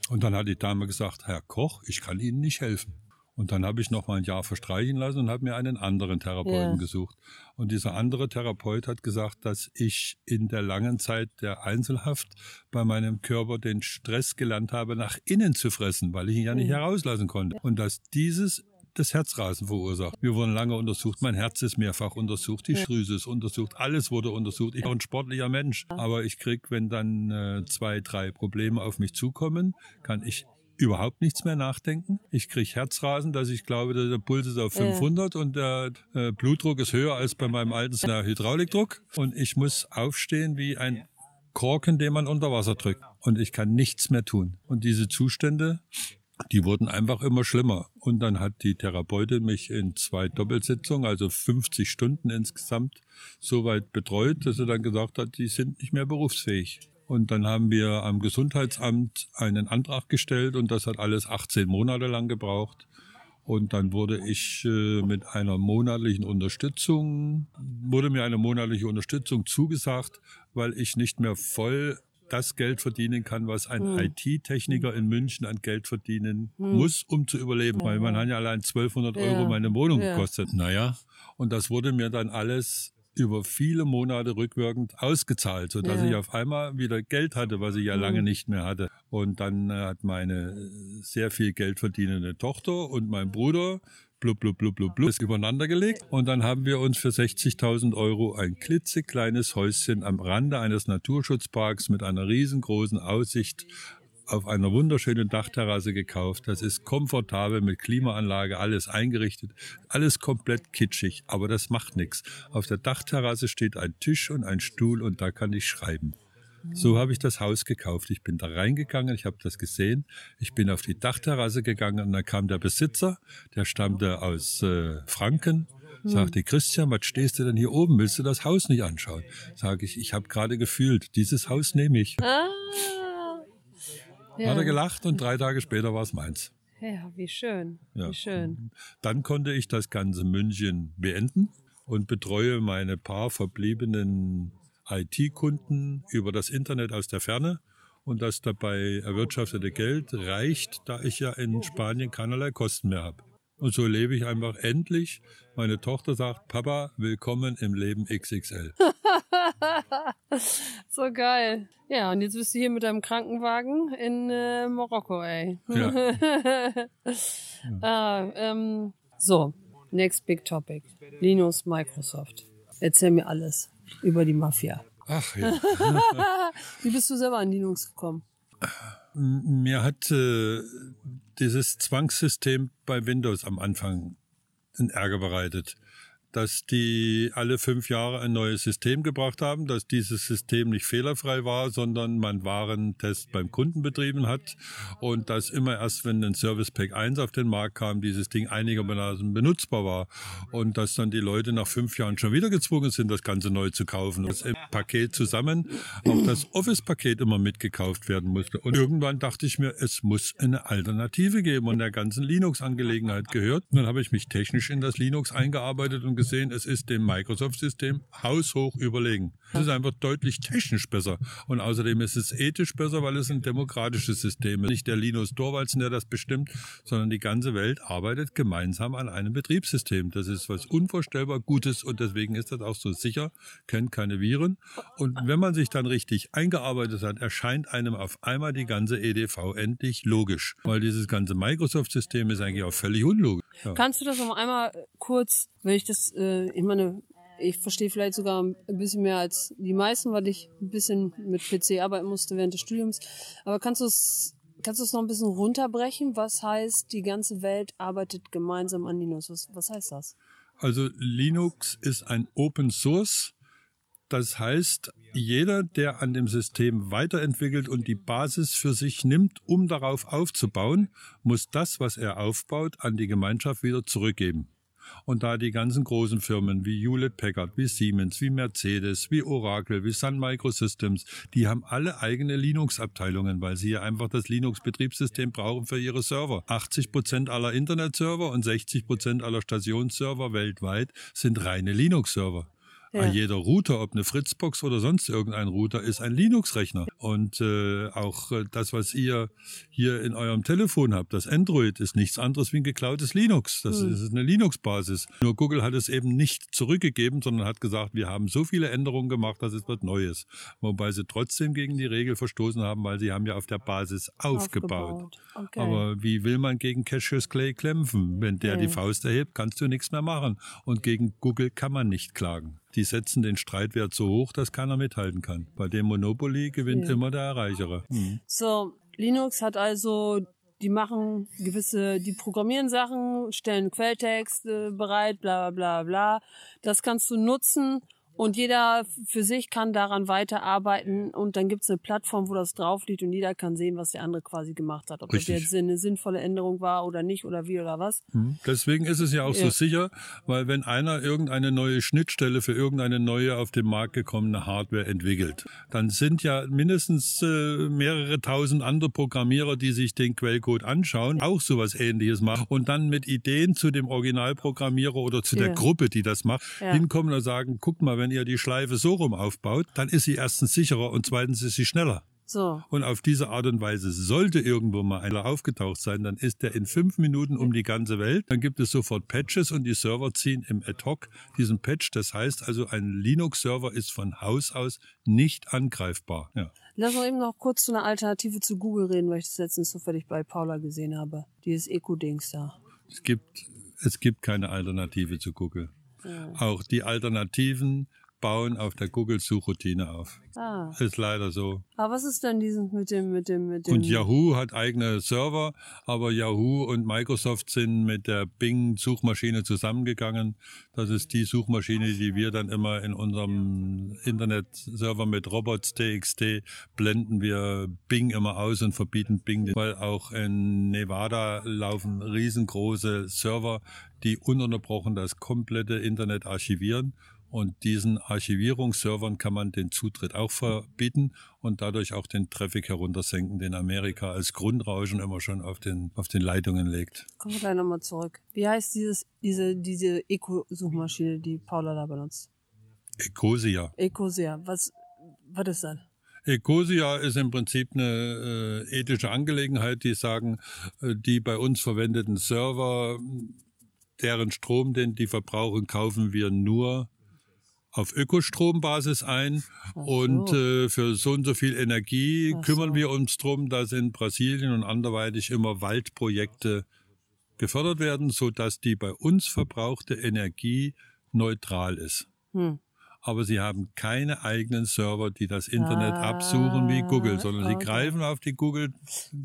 Und dann hat die Dame gesagt, Herr Koch, ich kann Ihnen nicht helfen. Und dann habe ich noch mal ein Jahr verstreichen lassen und habe mir einen anderen Therapeuten ja. gesucht. Und dieser andere Therapeut hat gesagt, dass ich in der langen Zeit der Einzelhaft bei meinem Körper den Stress gelernt habe, nach innen zu fressen, weil ich ihn ja nicht mhm. herauslassen konnte. Und dass dieses das Herzrasen verursacht. Wir wurden lange untersucht, mein Herz ist mehrfach untersucht, die Schrüse ist untersucht, alles wurde untersucht. Ich bin ein sportlicher Mensch, aber ich krieg, wenn dann äh, zwei, drei Probleme auf mich zukommen, kann ich überhaupt nichts mehr nachdenken. Ich krieg Herzrasen, dass ich glaube, der Puls ist auf 500 ja. und der äh, Blutdruck ist höher als bei meinem alten Hydraulikdruck. Und ich muss aufstehen wie ein Korken, den man unter Wasser drückt. Und ich kann nichts mehr tun. Und diese Zustände die wurden einfach immer schlimmer. Und dann hat die Therapeutin mich in zwei Doppelsitzungen, also 50 Stunden insgesamt, so weit betreut, dass sie dann gesagt hat, die sind nicht mehr berufsfähig. Und dann haben wir am Gesundheitsamt einen Antrag gestellt und das hat alles 18 Monate lang gebraucht. Und dann wurde ich äh, mit einer monatlichen Unterstützung, wurde mir eine monatliche Unterstützung zugesagt, weil ich nicht mehr voll das Geld verdienen kann, was ein hm. IT-Techniker in München an Geld verdienen hm. muss, um zu überleben. Ja. Weil man hat ja allein 1200 ja. Euro meine Wohnung ja. gekostet. Naja, und das wurde mir dann alles über viele Monate rückwirkend ausgezahlt, sodass ja. ich auf einmal wieder Geld hatte, was ich ja mhm. lange nicht mehr hatte. Und dann äh, hat meine äh, sehr viel Geld verdienende Tochter und mein Bruder blub, blub, blub, blub, blub, übereinander gelegt. Und dann haben wir uns für 60.000 Euro ein klitzekleines Häuschen am Rande eines Naturschutzparks mit einer riesengroßen Aussicht auf einer wunderschönen Dachterrasse gekauft. Das ist komfortabel mit Klimaanlage, alles eingerichtet, alles komplett kitschig, aber das macht nichts. Auf der Dachterrasse steht ein Tisch und ein Stuhl und da kann ich schreiben. So habe ich das Haus gekauft. Ich bin da reingegangen, ich habe das gesehen. Ich bin auf die Dachterrasse gegangen und dann kam der Besitzer, der stammte aus äh, Franken, sagte, Christian, was stehst du denn hier oben? Willst du das Haus nicht anschauen? Sage ich, ich habe gerade gefühlt, dieses Haus nehme ich. Ah. Ja. Hat er gelacht und drei Tage später war es meins. Ja, wie schön. Ja. Wie schön. Dann konnte ich das ganze München beenden und betreue meine paar verbliebenen IT-Kunden über das Internet aus der Ferne. Und das dabei erwirtschaftete Geld reicht, da ich ja in Spanien keinerlei Kosten mehr habe. Und so lebe ich einfach endlich. Meine Tochter sagt, Papa, willkommen im Leben XXL. so geil. Ja, und jetzt bist du hier mit deinem Krankenwagen in äh, Marokko, ey. Ja. ah, ähm, so, next big topic. Linus Microsoft. Erzähl mir alles über die Mafia. Ach ja. Wie bist du selber an Linux gekommen? Mir hat äh, dieses Zwangssystem bei Windows am Anfang einen Ärger bereitet dass die alle fünf Jahre ein neues System gebracht haben, dass dieses System nicht fehlerfrei war, sondern man Warentest beim Kunden betrieben hat und dass immer erst, wenn ein Service Pack 1 auf den Markt kam, dieses Ding einigermaßen benutzbar war und dass dann die Leute nach fünf Jahren schon wieder gezwungen sind, das Ganze neu zu kaufen. Das im Paket zusammen auch das Office-Paket immer mitgekauft werden musste. Und irgendwann dachte ich mir, es muss eine Alternative geben und der ganzen Linux-Angelegenheit gehört. Und dann habe ich mich technisch in das Linux eingearbeitet und gesehen, es ist dem Microsoft-System haushoch überlegen. Es ist einfach deutlich technisch besser. Und außerdem ist es ethisch besser, weil es ein demokratisches System ist. Nicht der Linus Torwaldsen, der das bestimmt, sondern die ganze Welt arbeitet gemeinsam an einem Betriebssystem. Das ist was unvorstellbar Gutes und deswegen ist das auch so sicher, kennt keine Viren. Und wenn man sich dann richtig eingearbeitet hat, erscheint einem auf einmal die ganze EDV endlich logisch. Weil dieses ganze Microsoft-System ist eigentlich auch völlig unlogisch. Ja. Kannst du das noch einmal kurz, wenn ich das, äh, ich meine, ich verstehe vielleicht sogar ein bisschen mehr als die meisten, weil ich ein bisschen mit PC arbeiten musste während des Studiums. Aber kannst du es Kannst du es noch ein bisschen runterbrechen? Was heißt, die ganze Welt arbeitet gemeinsam an Linux? Was, was heißt das? Also Linux ist ein Open Source das heißt, jeder, der an dem System weiterentwickelt und die Basis für sich nimmt, um darauf aufzubauen, muss das, was er aufbaut, an die Gemeinschaft wieder zurückgeben. Und da die ganzen großen Firmen wie Hewlett Packard, wie Siemens, wie Mercedes, wie Oracle, wie Sun Microsystems, die haben alle eigene Linux-Abteilungen, weil sie ja einfach das Linux-Betriebssystem brauchen für ihre Server. 80 Prozent aller Internetserver und 60 Prozent aller Stationsserver weltweit sind reine Linux-Server. Ja. Jeder Router, ob eine Fritzbox oder sonst irgendein Router, ist ein Linux-Rechner. Und äh, auch äh, das, was ihr hier in eurem Telefon habt, das Android, ist nichts anderes wie ein geklautes Linux. Das mhm. ist eine Linux-Basis. Nur Google hat es eben nicht zurückgegeben, sondern hat gesagt, wir haben so viele Änderungen gemacht, das ist was Neues. Wobei sie trotzdem gegen die Regel verstoßen haben, weil sie haben ja auf der Basis aufgebaut. aufgebaut. Okay. Aber wie will man gegen Cassius Clay kämpfen? Wenn der okay. die Faust erhebt, kannst du nichts mehr machen. Und gegen Google kann man nicht klagen die setzen den Streitwert so hoch, dass keiner mithalten kann. Bei dem Monopoly gewinnt ja. immer der Erreichere. Mhm. So, Linux hat also, die machen gewisse, die programmieren Sachen, stellen Quelltext äh, bereit, bla bla bla bla. Das kannst du nutzen, Und jeder für sich kann daran weiterarbeiten und dann gibt es eine Plattform, wo das drauf liegt und jeder kann sehen, was der andere quasi gemacht hat. Ob Richtig. das jetzt eine sinnvolle Änderung war oder nicht oder wie oder was. Hm. Deswegen ist es ja auch so Ja. sicher, weil wenn einer irgendeine neue Schnittstelle für irgendeine neue auf den Markt gekommene Hardware entwickelt, dann sind ja mindestens äh, mehrere tausend andere Programmierer, die sich den Quellcode anschauen, auch sowas ähnliches machen und dann mit Ideen zu dem Originalprogrammierer oder zu Ja. der Gruppe, die das macht, Ja. hinkommen und sagen, guck mal, wenn ihr die Schleife so rum aufbaut, dann ist sie erstens sicherer und zweitens ist sie schneller. So. Und auf diese Art und Weise sollte irgendwo mal einer aufgetaucht sein, dann ist der in fünf Minuten um die ganze Welt. Dann gibt es sofort Patches und die Server ziehen im Ad-Hoc diesen Patch. Das heißt also, ein Linux-Server ist von Haus aus nicht angreifbar. Ja. Lass uns eben noch kurz zu einer Alternative zu Google reden, weil ich das letztens zufällig bei Paula gesehen habe. Dieses Eco-Dings da. Es gibt, es gibt keine Alternative zu Google. Auch die Alternativen bauen auf der Google-Suchroutine auf. Ah. Ist leider so. Aber was ist denn dieses mit dem, mit dem, mit dem. Und Yahoo hat eigene Server, aber Yahoo und Microsoft sind mit der Bing-Suchmaschine zusammengegangen. Das ist die Suchmaschine, die wir dann immer in unserem Internetserver mit robots.txt blenden wir Bing immer aus und verbieten Bing, weil auch in Nevada laufen riesengroße Server, die ununterbrochen das komplette Internet archivieren. Und diesen Archivierungsservern kann man den Zutritt auch verbieten und dadurch auch den Traffic heruntersenken, den Amerika als Grundrauschen immer schon auf den, auf den Leitungen legt. Kommen wir gleich nochmal zurück. Wie heißt dieses, diese, diese Eco-Suchmaschine, die Paula da benutzt? Ecosia. Ecosia. Was, was ist das? Ecosia ist im Prinzip eine äh, ethische Angelegenheit, die sagen, äh, die bei uns verwendeten Server, deren Strom, den die verbrauchen, kaufen wir nur auf Ökostrombasis ein Ach und so. äh, für so und so viel Energie Ach kümmern so. wir uns drum, dass in Brasilien und anderweitig immer Waldprojekte gefördert werden, so dass die bei uns verbrauchte Energie neutral ist. Hm. Aber sie haben keine eigenen Server, die das Internet absuchen wie Google, sondern sie Ah, okay. greifen auf die Google,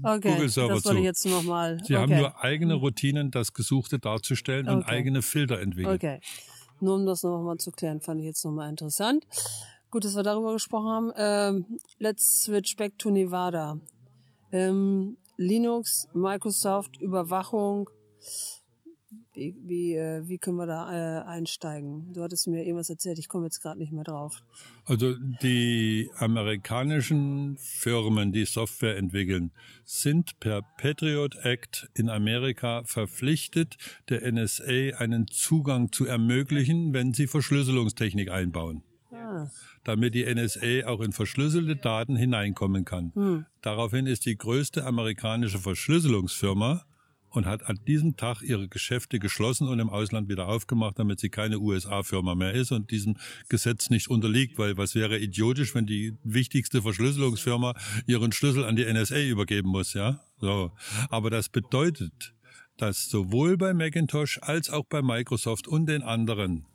Okay, Google-Server das wollte zu. ich jetzt nochmal. Sie okay. haben nur eigene Routinen, das Gesuchte darzustellen und eigene Filter entwickelt. Okay. Nur um das nochmal zu klären, fand ich jetzt nochmal interessant. Gut, dass wir darüber gesprochen haben. Ähm, let's switch back to Nevada. Ähm, Linux, Microsoft, Überwachung. Wie, wie, äh, wie können wir da äh, einsteigen? Du hattest mir irgendwas erzählt, ich komme jetzt gerade nicht mehr drauf. Also die amerikanischen Firmen, die Software entwickeln, sind per Patriot Act in Amerika verpflichtet, der NSA einen Zugang zu ermöglichen, wenn sie Verschlüsselungstechnik einbauen. Ah, damit die NSA auch in verschlüsselte Daten hineinkommen kann. hm. Daraufhin ist die größte amerikanische Verschlüsselungsfirma und hat an diesem Tag ihre Geschäfte geschlossen und im Ausland wieder aufgemacht, damit sie keine USA-Firma mehr ist und diesem Gesetz nicht unterliegt, weil was wäre idiotisch, wenn die wichtigste Verschlüsselungsfirma ihren Schlüssel an die NSA übergeben muss, ja? So. Aber das bedeutet, dass sowohl bei Macintosh als auch bei Microsoft und den anderen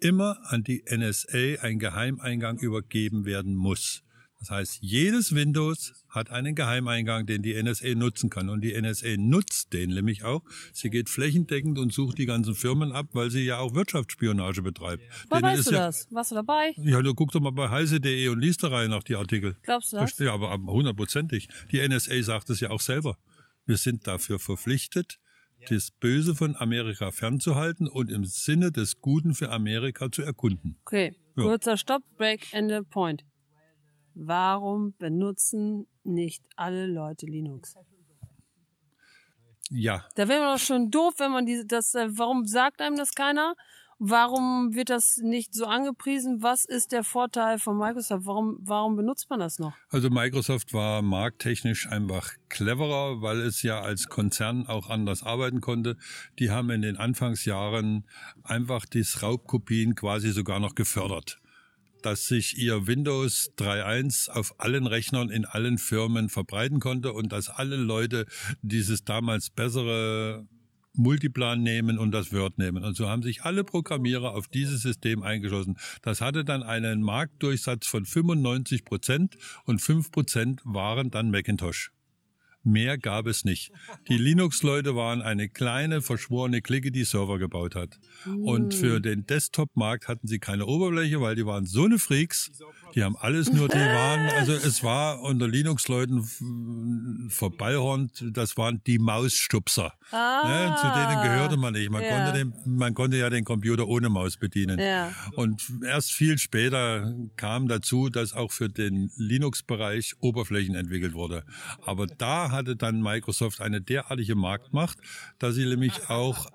immer an die NSA ein Geheimeingang übergeben werden muss. Das heißt, jedes Windows hat einen Geheimeingang, den die NSA nutzen kann. Und die NSA nutzt den nämlich auch. Sie geht flächendeckend und sucht die ganzen Firmen ab, weil sie ja auch Wirtschaftsspionage betreibt. Woher weißt du ja, das? Warst du dabei? Ja, du guck doch mal bei heise.de und liest da rein nach die Artikel. Glaubst du das? Ja, aber aber hundertprozentig. Die NSA sagt es ja auch selber. Wir sind dafür verpflichtet, das Böse von Amerika fernzuhalten und im Sinne des Guten für Amerika zu erkunden. Okay, Ja. kurzer Stopp, Break, Ende, Point. Warum benutzen nicht alle Leute Linux? Ja, Da wäre man doch schon doof, wenn man diese, das, äh, warum sagt einem das keiner? Warum wird das nicht so angepriesen? Was ist der Vorteil von Microsoft? Warum, warum benutzt man das noch? also Microsoft war markttechnisch einfach cleverer, weil es ja als Konzern auch anders arbeiten konnte. Die haben in den Anfangsjahren einfach die Raubkopien quasi sogar noch gefördert. Dass sich ihr Windows 3.1 auf allen Rechnern in allen Firmen verbreiten konnte und dass alle Leute dieses damals bessere Multiplan nehmen und das Word nehmen. Und so haben sich alle Programmierer auf dieses System eingeschlossen. Das hatte dann einen Marktdurchsatz von 95 Prozent und 5 Prozent waren dann Macintosh. Mehr gab es nicht. Die Linux-Leute waren eine kleine, verschworene Clique, die Server gebaut hat. Und für den Desktop-Markt hatten sie keine Oberfläche, weil die waren so eine Freaks. Die haben alles nur, die waren, also es war unter Linux-Leuten verballhornt, das waren die Mausstupser. Ah. Ne, zu denen gehörte man nicht. Man, Ja. konnte den, man konnte ja den Computer ohne Maus bedienen. Ja. Und erst viel später kam dazu, dass auch für den Linux-Bereich Oberflächen entwickelt wurde. Aber da hatte dann Microsoft eine derartige Marktmacht, dass sie nämlich auch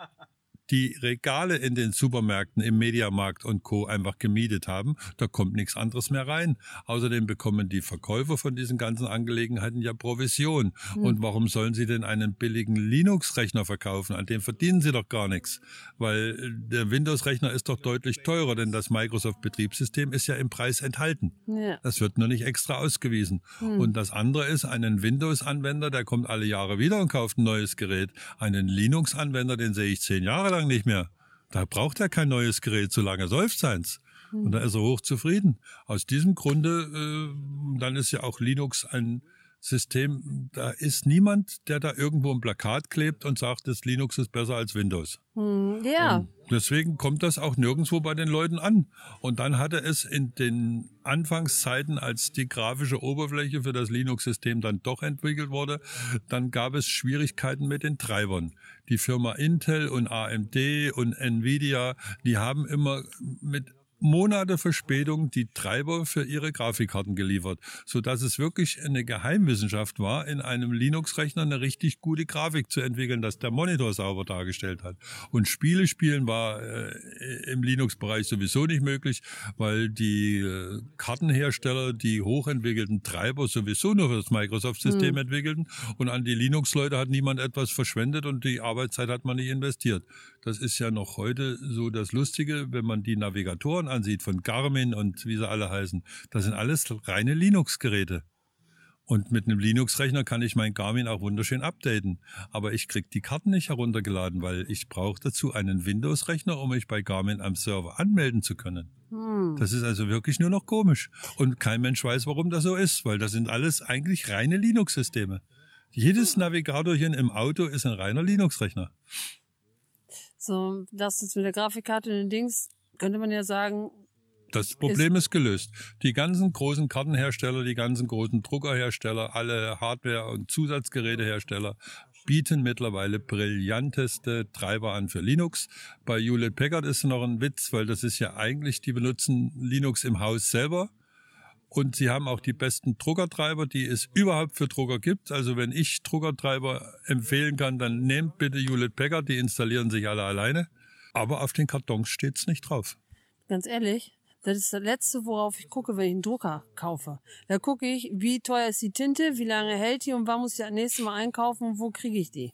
die Regale in den Supermärkten, im Mediamarkt und Co. einfach gemietet haben. Da kommt nichts anderes mehr rein. Außerdem bekommen die Verkäufer von diesen ganzen Angelegenheiten ja Provision. Und warum sollen sie denn einen billigen Linux-Rechner verkaufen? An dem verdienen sie doch gar nichts. Weil der Windows-Rechner ist doch deutlich teurer, denn das Microsoft-Betriebssystem ist ja im Preis enthalten. Ja. Das wird nur nicht extra ausgewiesen. Und das andere ist, einen Windows-Anwender, der kommt alle Jahre wieder und kauft ein neues Gerät. Einen Linux-Anwender, den sehe ich zehn Jahre lang nicht mehr. Da braucht er kein neues Gerät, solange läuft seins. Und da ist er hoch zufrieden. Aus diesem Grunde, äh, dann ist ja auch Linux ein System, da ist niemand, der da irgendwo ein Plakat klebt und sagt, das Linux ist besser als Windows. Hm, ja. Deswegen kommt das auch nirgendwo bei den Leuten an. Und dann hatte es in den Anfangszeiten, als die grafische Oberfläche für das Linux-System dann doch entwickelt wurde, dann gab es Schwierigkeiten mit den Treibern. Die Firma Intel und AMD und Nvidia, die haben immer mit Monate Verspätung die Treiber für ihre Grafikkarten geliefert, so dass es wirklich eine Geheimwissenschaft war, in einem Linux-Rechner eine richtig gute Grafik zu entwickeln, dass der Monitor sauber dargestellt hat. Und Spiele spielen war äh, im Linux-Bereich sowieso nicht möglich, weil die äh, Kartenhersteller die hochentwickelten Treiber sowieso nur für das Microsoft-System entwickelten und an die Linux-Leute hat niemand etwas verschwendet und die Arbeitszeit hat man nicht investiert. Das ist ja noch heute so das Lustige, wenn man die Navigatoren ansieht von Garmin und wie sie alle heißen. Das sind alles reine Linux-Geräte. Und mit einem Linux-Rechner kann ich mein Garmin auch wunderschön updaten. Aber ich krieg die Karten nicht heruntergeladen, weil ich brauche dazu einen Windows-Rechner, um mich bei Garmin am Server anmelden zu können. Das ist also wirklich nur noch komisch. Und kein Mensch weiß, warum das so ist, weil das sind alles eigentlich reine Linux-Systeme. Jedes Navigatorchen im Auto ist ein reiner Linux-Rechner. So, das jetzt mit der Grafikkarte und den Dings, könnte man ja sagen, Das Problem ist, gelöst. Die ganzen großen Kartenhersteller, die ganzen großen Druckerhersteller, alle Hardware- und Zusatzgerätehersteller bieten mittlerweile brillanteste Treiber an für Linux. Bei Hewlett Packard ist noch ein Witz, weil das ist ja eigentlich, die benutzen Linux im Haus selber. Und sie haben auch die besten Druckertreiber, die es überhaupt für Drucker gibt. Also wenn ich Druckertreiber empfehlen kann, dann nehmt bitte Hewlett Packard, die installieren sich alle alleine. Aber auf den Kartons steht's nicht drauf. ganz ehrlich, das ist das Letzte, worauf ich gucke, wenn ich einen Drucker kaufe. Da gucke ich, wie teuer ist die Tinte, wie lange hält die und wann muss ich das nächste Mal einkaufen und wo kriege ich die.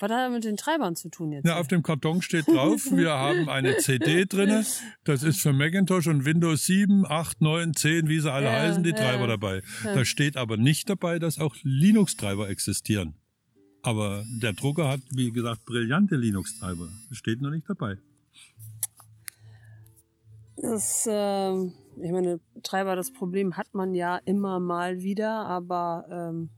Was hat das mit den Treibern zu tun jetzt? Ja, auf dem Karton steht drauf, wir haben eine CD drinne. Das ist für Macintosh und Windows 7, 8, 9, 10, wie sie alle Ja, heißen, die ja. Treiber dabei. Da steht aber nicht dabei, dass auch Linux-Treiber existieren. Aber der Drucker hat, wie gesagt, brillante Linux-Treiber. Das steht noch nicht dabei. Das, ähm, ich meine, Treiber, das Problem hat man ja immer mal wieder, aber ähm,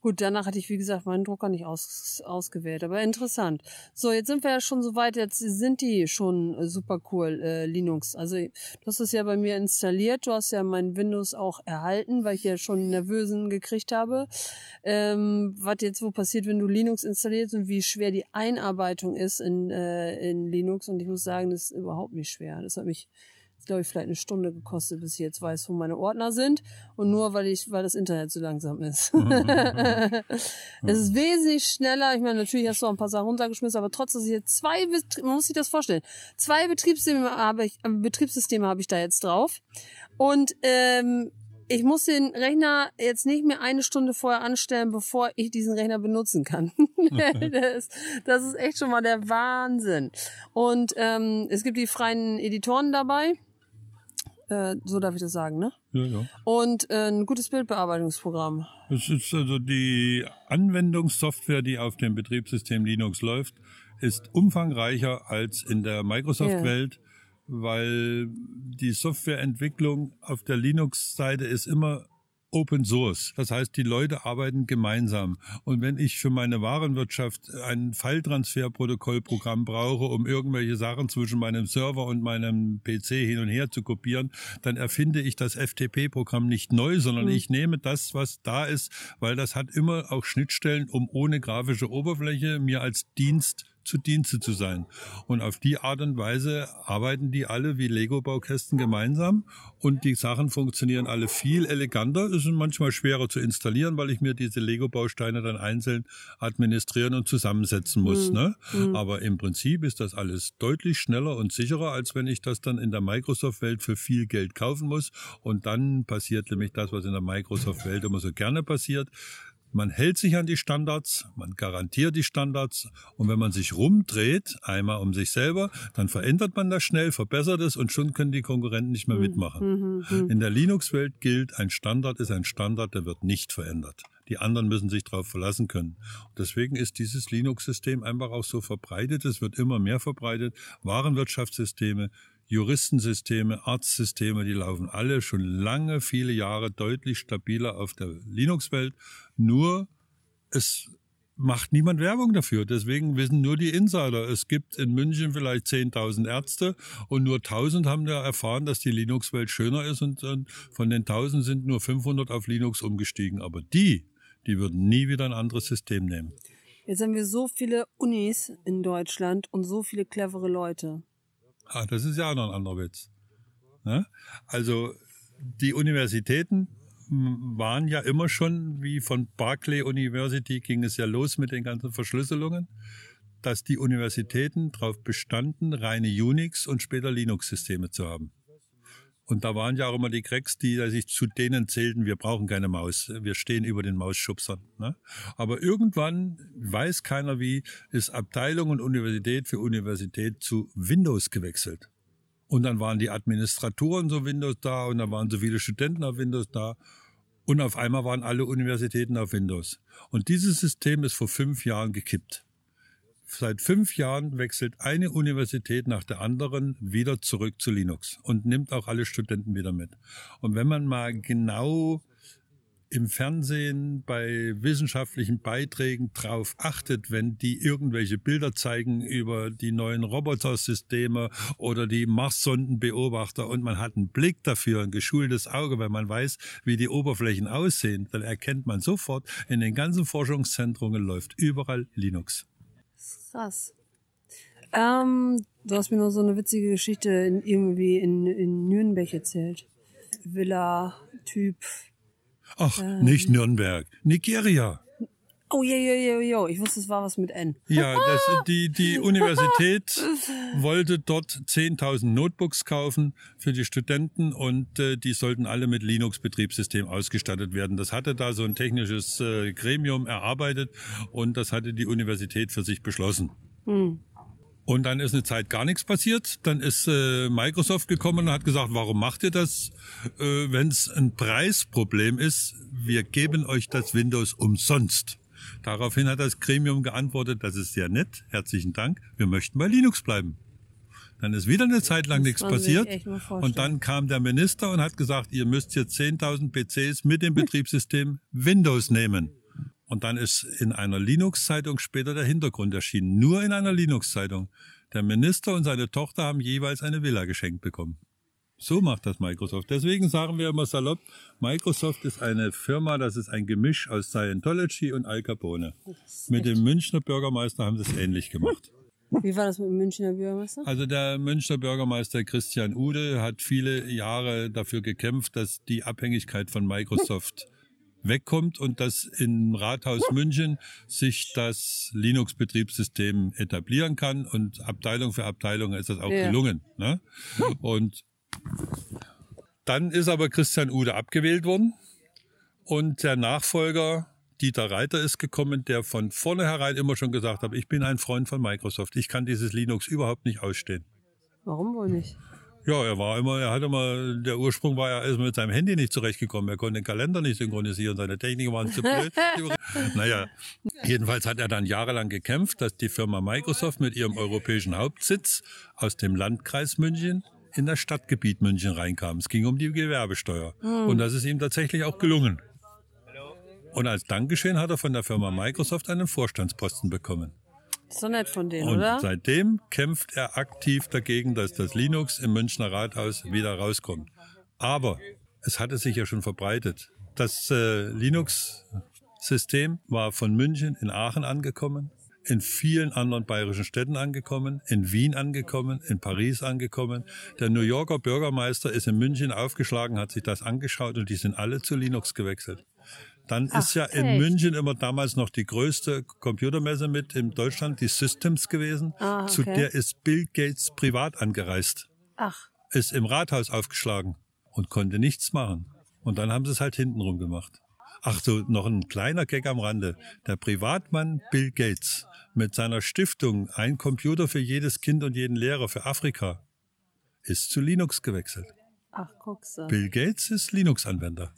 gut, danach hatte ich, wie gesagt, meinen Drucker nicht aus, ausgewählt, aber interessant. So, jetzt sind wir ja schon so weit, jetzt sind die schon äh, super cool, äh, Linux. Also, du hast es ja bei mir installiert, du hast ja mein Windows auch erhalten, weil ich ja schon Nervösen gekriegt habe. Ähm, was jetzt wo passiert, wenn du Linux installierst und wie schwer die Einarbeitung ist in, äh, in Linux. Und ich muss sagen, das ist überhaupt nicht schwer. Das hat mich, glaube ich, vielleicht eine Stunde gekostet, bis ich jetzt weiß, wo meine Ordner sind. Und nur, weil ich, weil das Internet so langsam ist. es ist wesentlich schneller. Ich meine, natürlich hast du auch ein paar Sachen runtergeschmissen, aber trotzdem, dass ich jetzt zwei, man muss sich das vorstellen. Zwei Betriebssysteme habe ich, äh, Betriebssysteme habe ich da jetzt drauf. Und, ähm, ich muss den Rechner jetzt nicht mehr eine Stunde vorher anstellen, bevor ich diesen Rechner benutzen kann. das, das ist echt schon mal der Wahnsinn. Und ähm, es gibt die freien Editoren dabei. Äh, so darf ich das sagen, ne? Ja, ja. Und äh, ein gutes Bildbearbeitungsprogramm. Es ist also die Anwendungssoftware, die auf dem Betriebssystem Linux läuft, ist umfangreicher als in der Microsoft-Welt, weil die Softwareentwicklung auf der Linux-Seite ist immer Open Source. Das heißt, die Leute arbeiten gemeinsam. Und wenn ich für meine Warenwirtschaft ein Falltransferprotokollprogramm brauche, um irgendwelche Sachen zwischen meinem Server und meinem PC hin und her zu kopieren, dann erfinde ich das FTP-Programm nicht neu, sondern mhm. ich nehme das, was da ist, weil das hat immer auch Schnittstellen, um ohne grafische Oberfläche mir als Dienst zu Dienste zu sein. Und auf die Art und Weise arbeiten die alle wie Lego-Baukästen gemeinsam und die Sachen funktionieren alle viel eleganter. Es ist manchmal schwerer zu installieren, weil ich mir diese Lego-Bausteine dann einzeln administrieren und zusammensetzen muss. Mhm. Ne? Mhm. Aber im Prinzip ist das alles deutlich schneller und sicherer, als wenn ich das dann in der Microsoft-Welt für viel Geld kaufen muss. Und dann passiert nämlich das, was in der Microsoft-Welt immer so gerne passiert man hält sich an die Standards, man garantiert die Standards und wenn man sich rumdreht, einmal um sich selber, dann verändert man das schnell, verbessert es und schon können die Konkurrenten nicht mehr mhm. mitmachen. Mhm, mhm. In der Linux-Welt gilt, ein Standard ist ein Standard, der wird nicht verändert. Die anderen müssen sich darauf verlassen können. Und deswegen ist dieses Linux-System einfach auch so verbreitet. Es wird immer mehr verbreitet. Warenwirtschaftssysteme, Juristensysteme, Arztsysteme, die laufen alle schon lange, viele Jahre deutlich stabiler auf der Linux-Welt. Nur es macht niemand Werbung dafür. Deswegen wissen nur die Insider. Es gibt in München vielleicht 10.000 Ärzte und nur 1.000 haben da erfahren, dass die Linux-Welt schöner ist und, und von den 1.000 sind nur 500 auf Linux umgestiegen. Aber die, die würden nie wieder ein anderes System nehmen. Jetzt haben wir so viele Unis in Deutschland und so viele clevere Leute. Ah, das ist ja auch noch ein anderer Witz. Ne? Also die Universitäten waren ja immer schon, wie von Berkeley University ging es ja los mit den ganzen Verschlüsselungen, dass die Universitäten darauf bestanden, reine Unix und später Linux-Systeme zu haben. Und da waren ja auch immer die Cracks, die sich zu denen zählten, wir brauchen keine Maus, wir stehen über den Mausschubsern. Ne? Aber irgendwann, weiß keiner wie, ist Abteilung und Universität für Universität zu Windows gewechselt. Und dann waren die Administratoren so Windows da und dann waren so viele Studenten auf Windows da. Und auf einmal waren alle Universitäten auf Windows. Und dieses System ist vor fünf Jahren gekippt. Seit fünf Jahren wechselt eine Universität nach der anderen wieder zurück zu Linux und nimmt auch alle Studenten wieder mit. Und wenn man mal genau im Fernsehen bei wissenschaftlichen Beiträgen drauf achtet, wenn die irgendwelche Bilder zeigen über die neuen Robotersysteme oder die Marssondenbeobachter und man hat einen Blick dafür, ein geschultes Auge, weil man weiß, wie die Oberflächen aussehen, dann erkennt man sofort, in den ganzen Forschungszentrungen läuft überall Linux. Krass. Ähm, du hast mir noch so eine witzige Geschichte in, irgendwie in, in Nürnberg erzählt. Villa-Typ. Ach, ähm, nicht Nürnberg. Nigeria. Oh, ja, ja, ja, ja. Ich wusste, es war was mit N. Ja, das, die, die Universität wollte dort 10.000 Notebooks kaufen für die Studenten und äh, die sollten alle mit Linux-Betriebssystem ausgestattet werden. Das hatte da so ein technisches äh, Gremium erarbeitet und das hatte die Universität für sich beschlossen. Hm. Und dann ist eine Zeit gar nichts passiert. Dann ist äh, Microsoft gekommen und hat gesagt, warum macht ihr das, äh, wenn es ein Preisproblem ist? Wir geben euch das Windows umsonst. Daraufhin hat das Gremium geantwortet, das ist sehr nett, herzlichen Dank, wir möchten bei Linux bleiben. Dann ist wieder eine Zeit lang nichts passiert. Und dann kam der Minister und hat gesagt, ihr müsst jetzt 10.000 PCs mit dem Betriebssystem Windows nehmen. Und dann ist in einer Linux-Zeitung später der Hintergrund erschienen. Nur in einer Linux-Zeitung. Der Minister und seine Tochter haben jeweils eine Villa geschenkt bekommen. So macht das Microsoft. Deswegen sagen wir immer salopp, Microsoft ist eine Firma, das ist ein Gemisch aus Scientology und Al Capone. Mit dem Münchner Bürgermeister haben sie es ähnlich gemacht. Wie war das mit dem Münchner Bürgermeister? Also der Münchner Bürgermeister Christian Ude hat viele Jahre dafür gekämpft, dass die Abhängigkeit von Microsoft wegkommt und dass im Rathaus München sich das Linux-Betriebssystem etablieren kann und Abteilung für Abteilung ist das auch ja. gelungen. Ne? Und dann ist aber Christian Ude abgewählt worden und der Nachfolger Dieter Reiter ist gekommen, der von vornherein immer schon gesagt hat, ich bin ein Freund von Microsoft. Ich kann dieses Linux überhaupt nicht ausstehen. Warum wohl nicht? Ja, er war immer, er hat immer, der Ursprung war ja erstmal mit seinem Handy nicht zurechtgekommen. Er konnte den Kalender nicht synchronisieren, seine Techniken waren zu blöd. naja, jedenfalls hat er dann jahrelang gekämpft, dass die Firma Microsoft mit ihrem europäischen Hauptsitz aus dem Landkreis München in das Stadtgebiet München reinkam. Es ging um die Gewerbesteuer. Und das ist ihm tatsächlich auch gelungen. Und als Dankeschön hat er von der Firma Microsoft einen Vorstandsposten bekommen. Ist doch nett von denen, Und oder? seitdem kämpft er aktiv dagegen, dass das Linux im Münchner Rathaus wieder rauskommt. Aber es hatte sich ja schon verbreitet. Das äh, Linux-System war von München in Aachen angekommen, in vielen anderen bayerischen Städten angekommen, in Wien angekommen, in Paris angekommen. Der New Yorker Bürgermeister ist in München aufgeschlagen, hat sich das angeschaut und die sind alle zu Linux gewechselt. Dann ist ja in echt? München immer damals noch die größte Computermesse mit in Deutschland, die Systems gewesen. Ah, Zu okay. der ist Bill Gates privat angereist, Ach, ist im Rathaus aufgeschlagen und konnte nichts machen. Und dann haben sie es halt hintenrum gemacht. Ach so, noch ein kleiner Gag am Rande. Der Privatmann Bill Gates mit seiner Stiftung Ein Computer für jedes Kind und jeden Lehrer für Afrika ist zu Linux gewechselt. ach, guck's an. Bill Gates ist Linux-Anwender.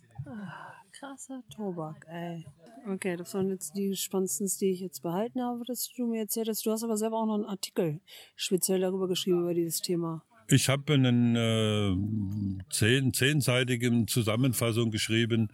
Krasser Tobak, ey. Okay, das waren jetzt die spannendsten, die ich jetzt behalten habe, dass du mir erzählt hast. Du hast aber selber auch noch einen Artikel speziell darüber geschrieben, über dieses Thema. Ich habe einen äh, zehn, zehnseitigen Zusammenfassung geschrieben,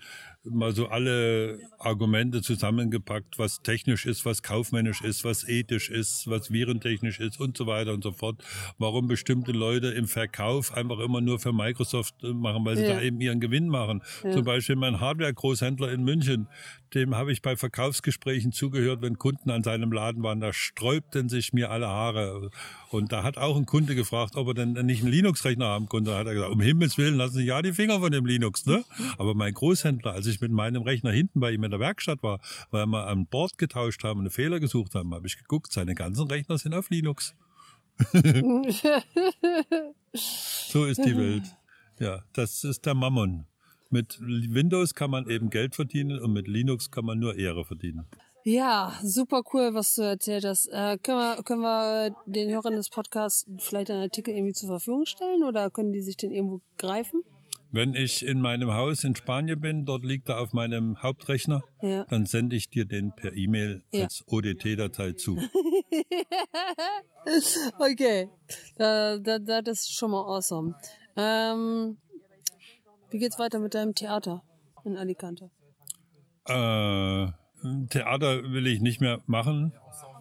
mal so alle Argumente zusammengepackt, was technisch ist, was kaufmännisch ist, was ethisch ist, was virentechnisch ist und so weiter und so fort. Warum bestimmte Leute im Verkauf einfach immer nur für Microsoft äh, machen, weil sie Ja. da eben ihren Gewinn machen. Zum Beispiel mein Hardware-Großhändler in München, dem habe ich bei Verkaufsgesprächen zugehört, wenn Kunden an seinem Laden waren, da sträubten sich mir alle Haare. Und da hat auch ein Kunde gefragt, ob er denn nicht einen Linux-Rechner haben konnte. Da hat er gesagt, um Himmels Willen, lassen Sie ja die Finger von dem Linux. Ne? Aber mein Großhändler, als ich mit meinem Rechner hinten bei ihm in der Werkstatt war, weil wir an Bord getauscht haben und einen Fehler gesucht haben, habe ich geguckt, seine ganzen Rechner sind auf Linux. so ist die Welt. Ja, das ist der Mammon. Mit Windows kann man eben Geld verdienen und mit Linux kann man nur Ehre verdienen. Ja, super cool, was du erzählt hast. Äh, können, wir, können wir den Hörern des Podcasts vielleicht einen Artikel irgendwie zur Verfügung stellen oder können die sich den irgendwo greifen? Wenn ich in meinem Haus in Spanien bin, dort liegt er auf meinem Hauptrechner, Ja. dann sende ich dir den per E-Mail Ja. als ODT-Datei zu. Okay, da, da, da, das ist schon mal awesome. Ähm, wie geht's weiter mit deinem Theater in Alicante? Äh, Theater will ich nicht mehr machen.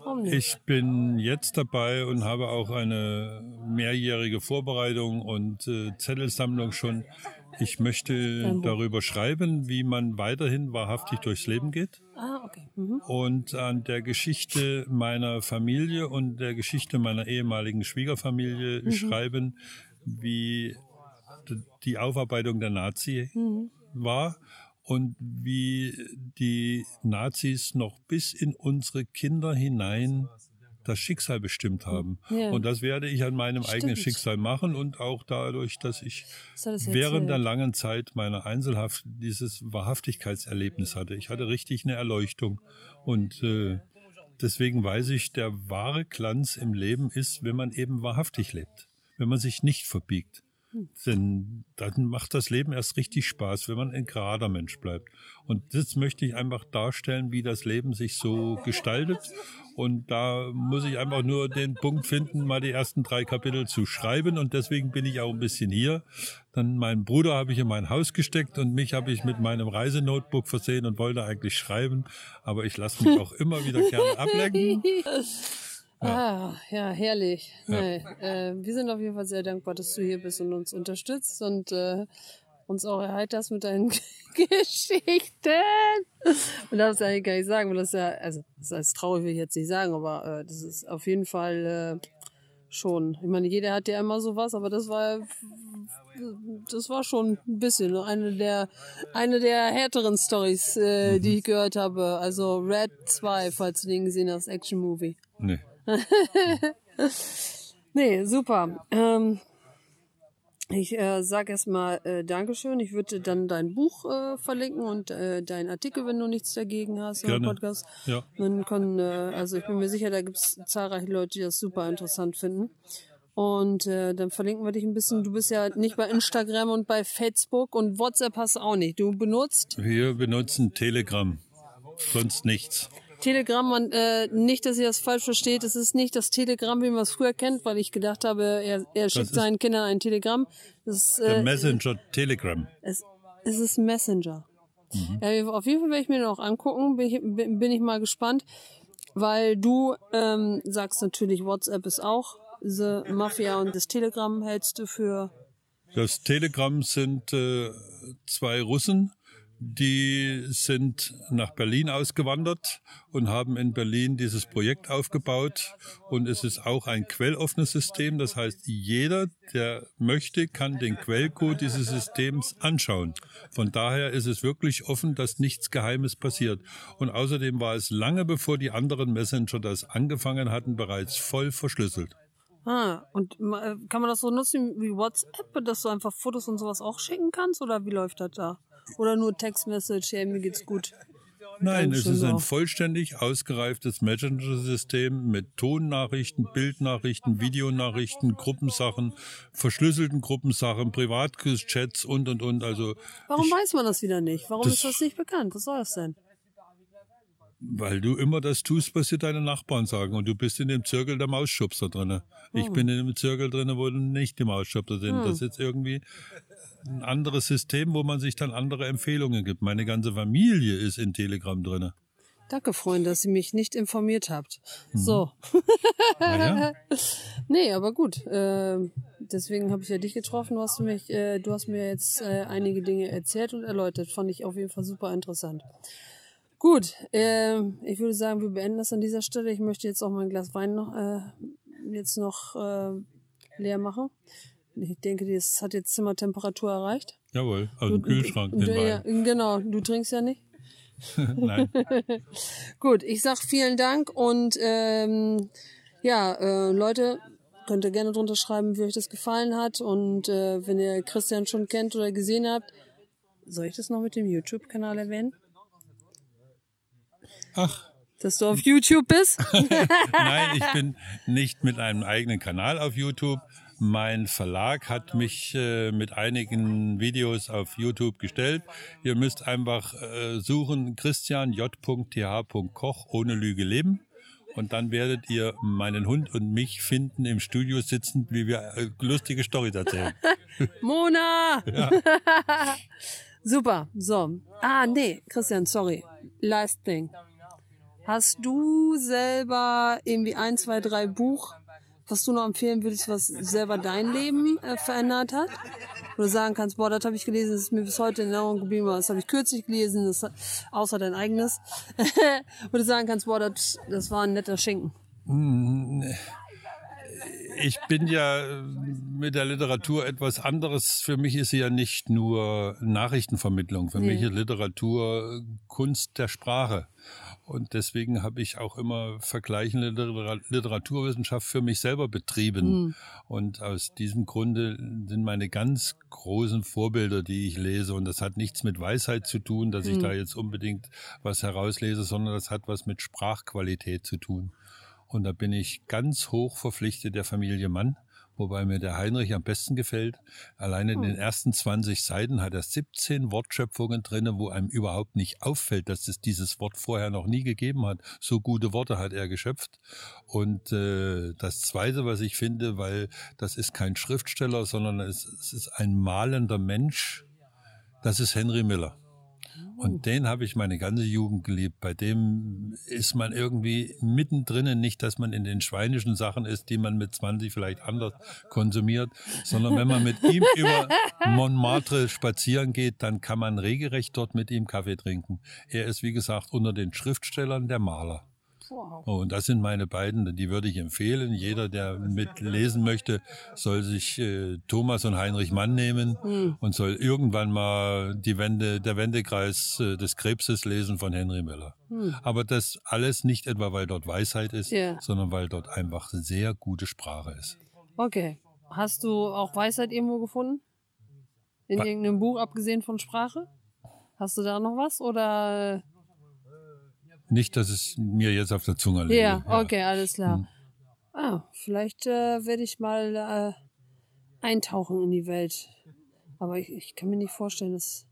Warum nicht? Ich bin jetzt dabei und habe auch eine mehrjährige Vorbereitung und äh, Zettelsammlung schon. Ich möchte darüber schreiben, wie man weiterhin wahrhaftig durchs Leben geht ah, okay. Mhm. und an der Geschichte meiner Familie und der Geschichte meiner ehemaligen Schwiegerfamilie schreiben, wie die Aufarbeitung der Nazi war und wie die Nazis noch bis in unsere Kinder hinein das Schicksal bestimmt haben. Ja. Und das werde ich an meinem eigenen Stimmt. Schicksal machen und auch dadurch, dass ich Das während der langen Zeit meiner Einzelhaft dieses Wahrhaftigkeitserlebnis hatte. Ich hatte richtig eine Erleuchtung und äh, deswegen weiß ich, der wahre Glanz im Leben ist, wenn man eben wahrhaftig lebt, wenn man sich nicht verbiegt. Denn dann macht das Leben erst richtig Spaß, wenn man ein gerader Mensch bleibt. Und das möchte ich einfach darstellen, wie das Leben sich so gestaltet. Und da muss ich einfach nur den Punkt finden, mal die ersten drei Kapitel zu schreiben. Und deswegen bin ich auch ein bisschen hier. Dann meinen Bruder habe ich in mein Haus gesteckt und mich habe ich mit meinem Reisenotebook versehen und wollte eigentlich schreiben. Aber ich lasse mich auch immer wieder gerne ablenken. Ah, ja, herrlich. Nee, äh, wir sind auf jeden Fall sehr dankbar, dass du hier bist und uns unterstützt und äh, uns auch erheiterst mit deinen Geschichten. Man darf es eigentlich gar nicht sagen, weil das ja, also das heißt traurig will ich jetzt nicht sagen, aber äh, das ist auf jeden Fall äh, schon. Ich meine, jeder hat ja immer sowas, aber das war das war schon ein bisschen eine der eine der härteren Stories, äh, die ich gehört habe. Also Red 2, falls du den gesehen hast, Action Movie. Nee. Nee, super. Ähm, ich äh, sag erstmal äh, Dankeschön. Ich würde dann dein Buch äh, verlinken und äh, deinen Artikel, wenn du nichts dagegen hast im. Podcast. Ja. Dann können, äh, also ich bin mir sicher, da gibt es zahlreiche Leute, die das super interessant finden. Und äh, dann verlinken wir dich ein bisschen. Du bist ja nicht bei Instagram und bei Facebook und WhatsApp hast du auch nicht. Du benutzt Wir benutzen Telegram. Sonst nichts. Telegram, man, äh, nicht, dass ihr das falsch versteht, es ist nicht das Telegram, wie man es früher kennt, weil ich gedacht habe, er, er schickt seinen Kindern ein Telegramm. Das ist, äh, Messenger Telegram. es, es ist Messenger. Ja, auf jeden Fall werde ich mir noch angucken, bin ich, bin ich mal gespannt, weil du ähm, sagst natürlich, WhatsApp ist auch The Mafia und das Telegram hältst du für Das Telegram sind äh, zwei Russen, die sind nach Berlin ausgewandert und haben in Berlin dieses Projekt aufgebaut. Und es ist auch ein quelloffenes System. Das heißt, jeder, der möchte, kann den Quellcode dieses Systems anschauen. Von daher ist es wirklich offen, dass nichts Geheimes passiert. Und außerdem war es lange bevor die anderen Messenger das angefangen hatten, bereits voll verschlüsselt. Ah, und äh, kann man das so nutzen wie WhatsApp, dass du einfach Fotos und sowas auch schicken kannst? Oder wie läuft das da? Oder nur Textmessage, hey, mir geht's gut. Nein, es ist ein vollständig ausgereiftes Messenger-System mit Tonnachrichten, Bildnachrichten, Videonachrichten, Gruppensachen, verschlüsselten Gruppensachen, Privatchats und und und. Also, Warum ich, weiß man das wieder nicht? Warum Das- ist das nicht bekannt? Was soll das denn? weil du immer das tust, was dir deine Nachbarn sagen und du bist in dem Zirkel der Mausschubser drinne. Hm. Ich bin in dem Zirkel drinne, wo nicht die Mausschubser sind. Das ist jetzt irgendwie ein anderes System, wo man sich dann andere Empfehlungen gibt. Meine ganze Familie ist in Telegram drinne. Danke, Freunde, dass ihr mich nicht informiert habt. So. Naja. Nee, aber gut. Äh, deswegen habe ich ja dich getroffen. Du hast, mich, äh, du hast mir jetzt äh, einige Dinge erzählt und erläutert. Fand ich auf jeden Fall super interessant. Gut, äh, ich würde sagen, wir beenden das an dieser Stelle. Ich möchte jetzt auch mein Glas Wein noch äh, jetzt noch äh, leer machen. Ich denke, das hat jetzt Zimmertemperatur erreicht. Jawohl, aus dem Kühlschrank. Du, ja, genau, du trinkst ja nicht. Nein. Gut, ich sag vielen Dank und ähm, ja, äh, Leute, könnt ihr gerne drunter schreiben, wie euch das gefallen hat und äh, wenn ihr Christian schon kennt oder gesehen habt, soll ich das noch mit dem YouTube-Kanal erwähnen? Ach, Dass du auf YouTube bist? Nein, ich bin nicht mit einem eigenen Kanal auf YouTube. Mein Verlag hat mich äh, mit einigen Videos auf YouTube gestellt. Ihr müsst einfach äh, suchen christianj.th.koch ohne Lüge leben. Und dann werdet ihr meinen Hund und mich finden im Studio sitzend, wie wir äh, lustige Storys erzählen. Mona! Super, so. Ah, nee, Christian, sorry. Last thing. Hast du selber irgendwie ein, zwei, drei Buch, was du noch empfehlen würdest, was selber dein Leben äh, verändert hat? Wo du sagen kannst, boah, das habe ich gelesen, das ist mir bis heute in Erinnerung geblieben, das habe ich kürzlich gelesen, das, außer dein eigenes. Wo du sagen kannst, boah, das, das war ein netter Schinken. Ich bin ja mit der Literatur etwas anderes. Für mich ist sie ja nicht nur Nachrichtenvermittlung. Für Nee. mich ist Literatur Kunst der Sprache. Und deswegen habe ich auch immer vergleichende Litera- Literaturwissenschaft für mich selber betrieben. Und aus diesem Grunde sind meine ganz großen Vorbilder, die ich lese. Und das hat nichts mit Weisheit zu tun, dass ich da jetzt unbedingt was herauslese, sondern das hat was mit Sprachqualität zu tun. Und da bin ich ganz hoch verpflichtet der Familie Mann, wobei mir der Heinrich am besten gefällt. Allein in den ersten 20 Seiten hat er 17 Wortschöpfungen drinne, wo einem überhaupt nicht auffällt, dass es dieses Wort vorher noch nie gegeben hat. So gute Worte hat er geschöpft. Und äh, das Zweite, was ich finde, weil das ist kein Schriftsteller, sondern es, es ist ein malender Mensch, das ist Henry Miller. Und den habe ich meine ganze Jugend geliebt. Bei dem ist man irgendwie mittendrin, nicht, dass man in den schweinischen Sachen ist, die man mit 20 vielleicht anders konsumiert, sondern wenn man mit ihm über Montmartre spazieren geht, dann kann man regelrecht dort mit ihm Kaffee trinken. Er ist, wie gesagt, unter den Schriftstellern der Maler. Wow. Oh, und das sind meine beiden, die würde ich empfehlen. Jeder, der mitlesen möchte, soll sich äh, Thomas und Heinrich Mann nehmen und soll irgendwann mal die Wende, der Wendekreis äh, des Krebses lesen von Henry Miller. Aber das alles nicht etwa, weil dort Weisheit ist, Ja. sondern weil dort einfach sehr gute Sprache ist. Okay. Hast du auch Weisheit irgendwo gefunden? In Wa- irgendeinem Buch, abgesehen von Sprache? Hast du da noch was? Oder Nicht, dass es mir jetzt auf der Zunge liegt. Ja, okay, alles klar. Hm. Ah, vielleicht äh, werde ich mal äh, eintauchen in die Welt. Aber ich, ich kann mir nicht vorstellen, dass.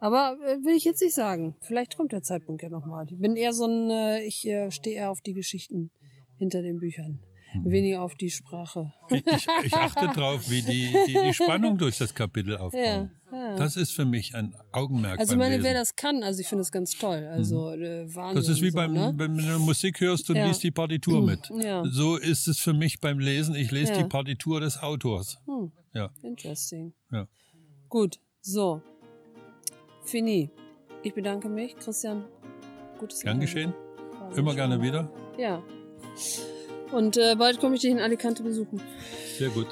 Aber äh, will ich jetzt nicht sagen. Vielleicht kommt der Zeitpunkt ja nochmal. Ich bin eher so ein, äh, ich äh, stehe eher auf die Geschichten hinter den Büchern. Mhm. Weniger auf die Sprache. Ich, ich, ich achte drauf, wie die, die, die Spannung durch das Kapitel aufbaut. Ja, ja. Das ist für mich ein Augenmerk Also beim meine, Lesen. wer das kann, also ich finde das ganz toll. Also äh, Wahnsinn. Das ist wie so, beim, ne? wenn du Musik hörst und Ja. liest die Partitur mit. Ja. So ist es für mich beim Lesen. Ich lese die Partitur des Autors. Hm, Ja, interesting. ja. Gut, so. Fini. Ich bedanke mich, Christian. Gutes Gern geschehen. Immer gerne wieder. Ja. Und äh, bald komme ich dich in Alicante besuchen. Sehr gut.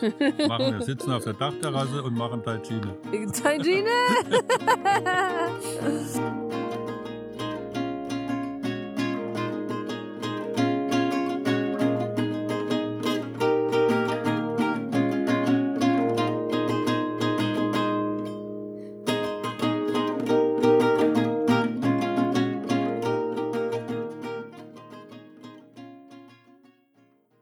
Machen wir. Sitzen auf der Dachterrasse und machen Tai Chi. Tai Chi, ne?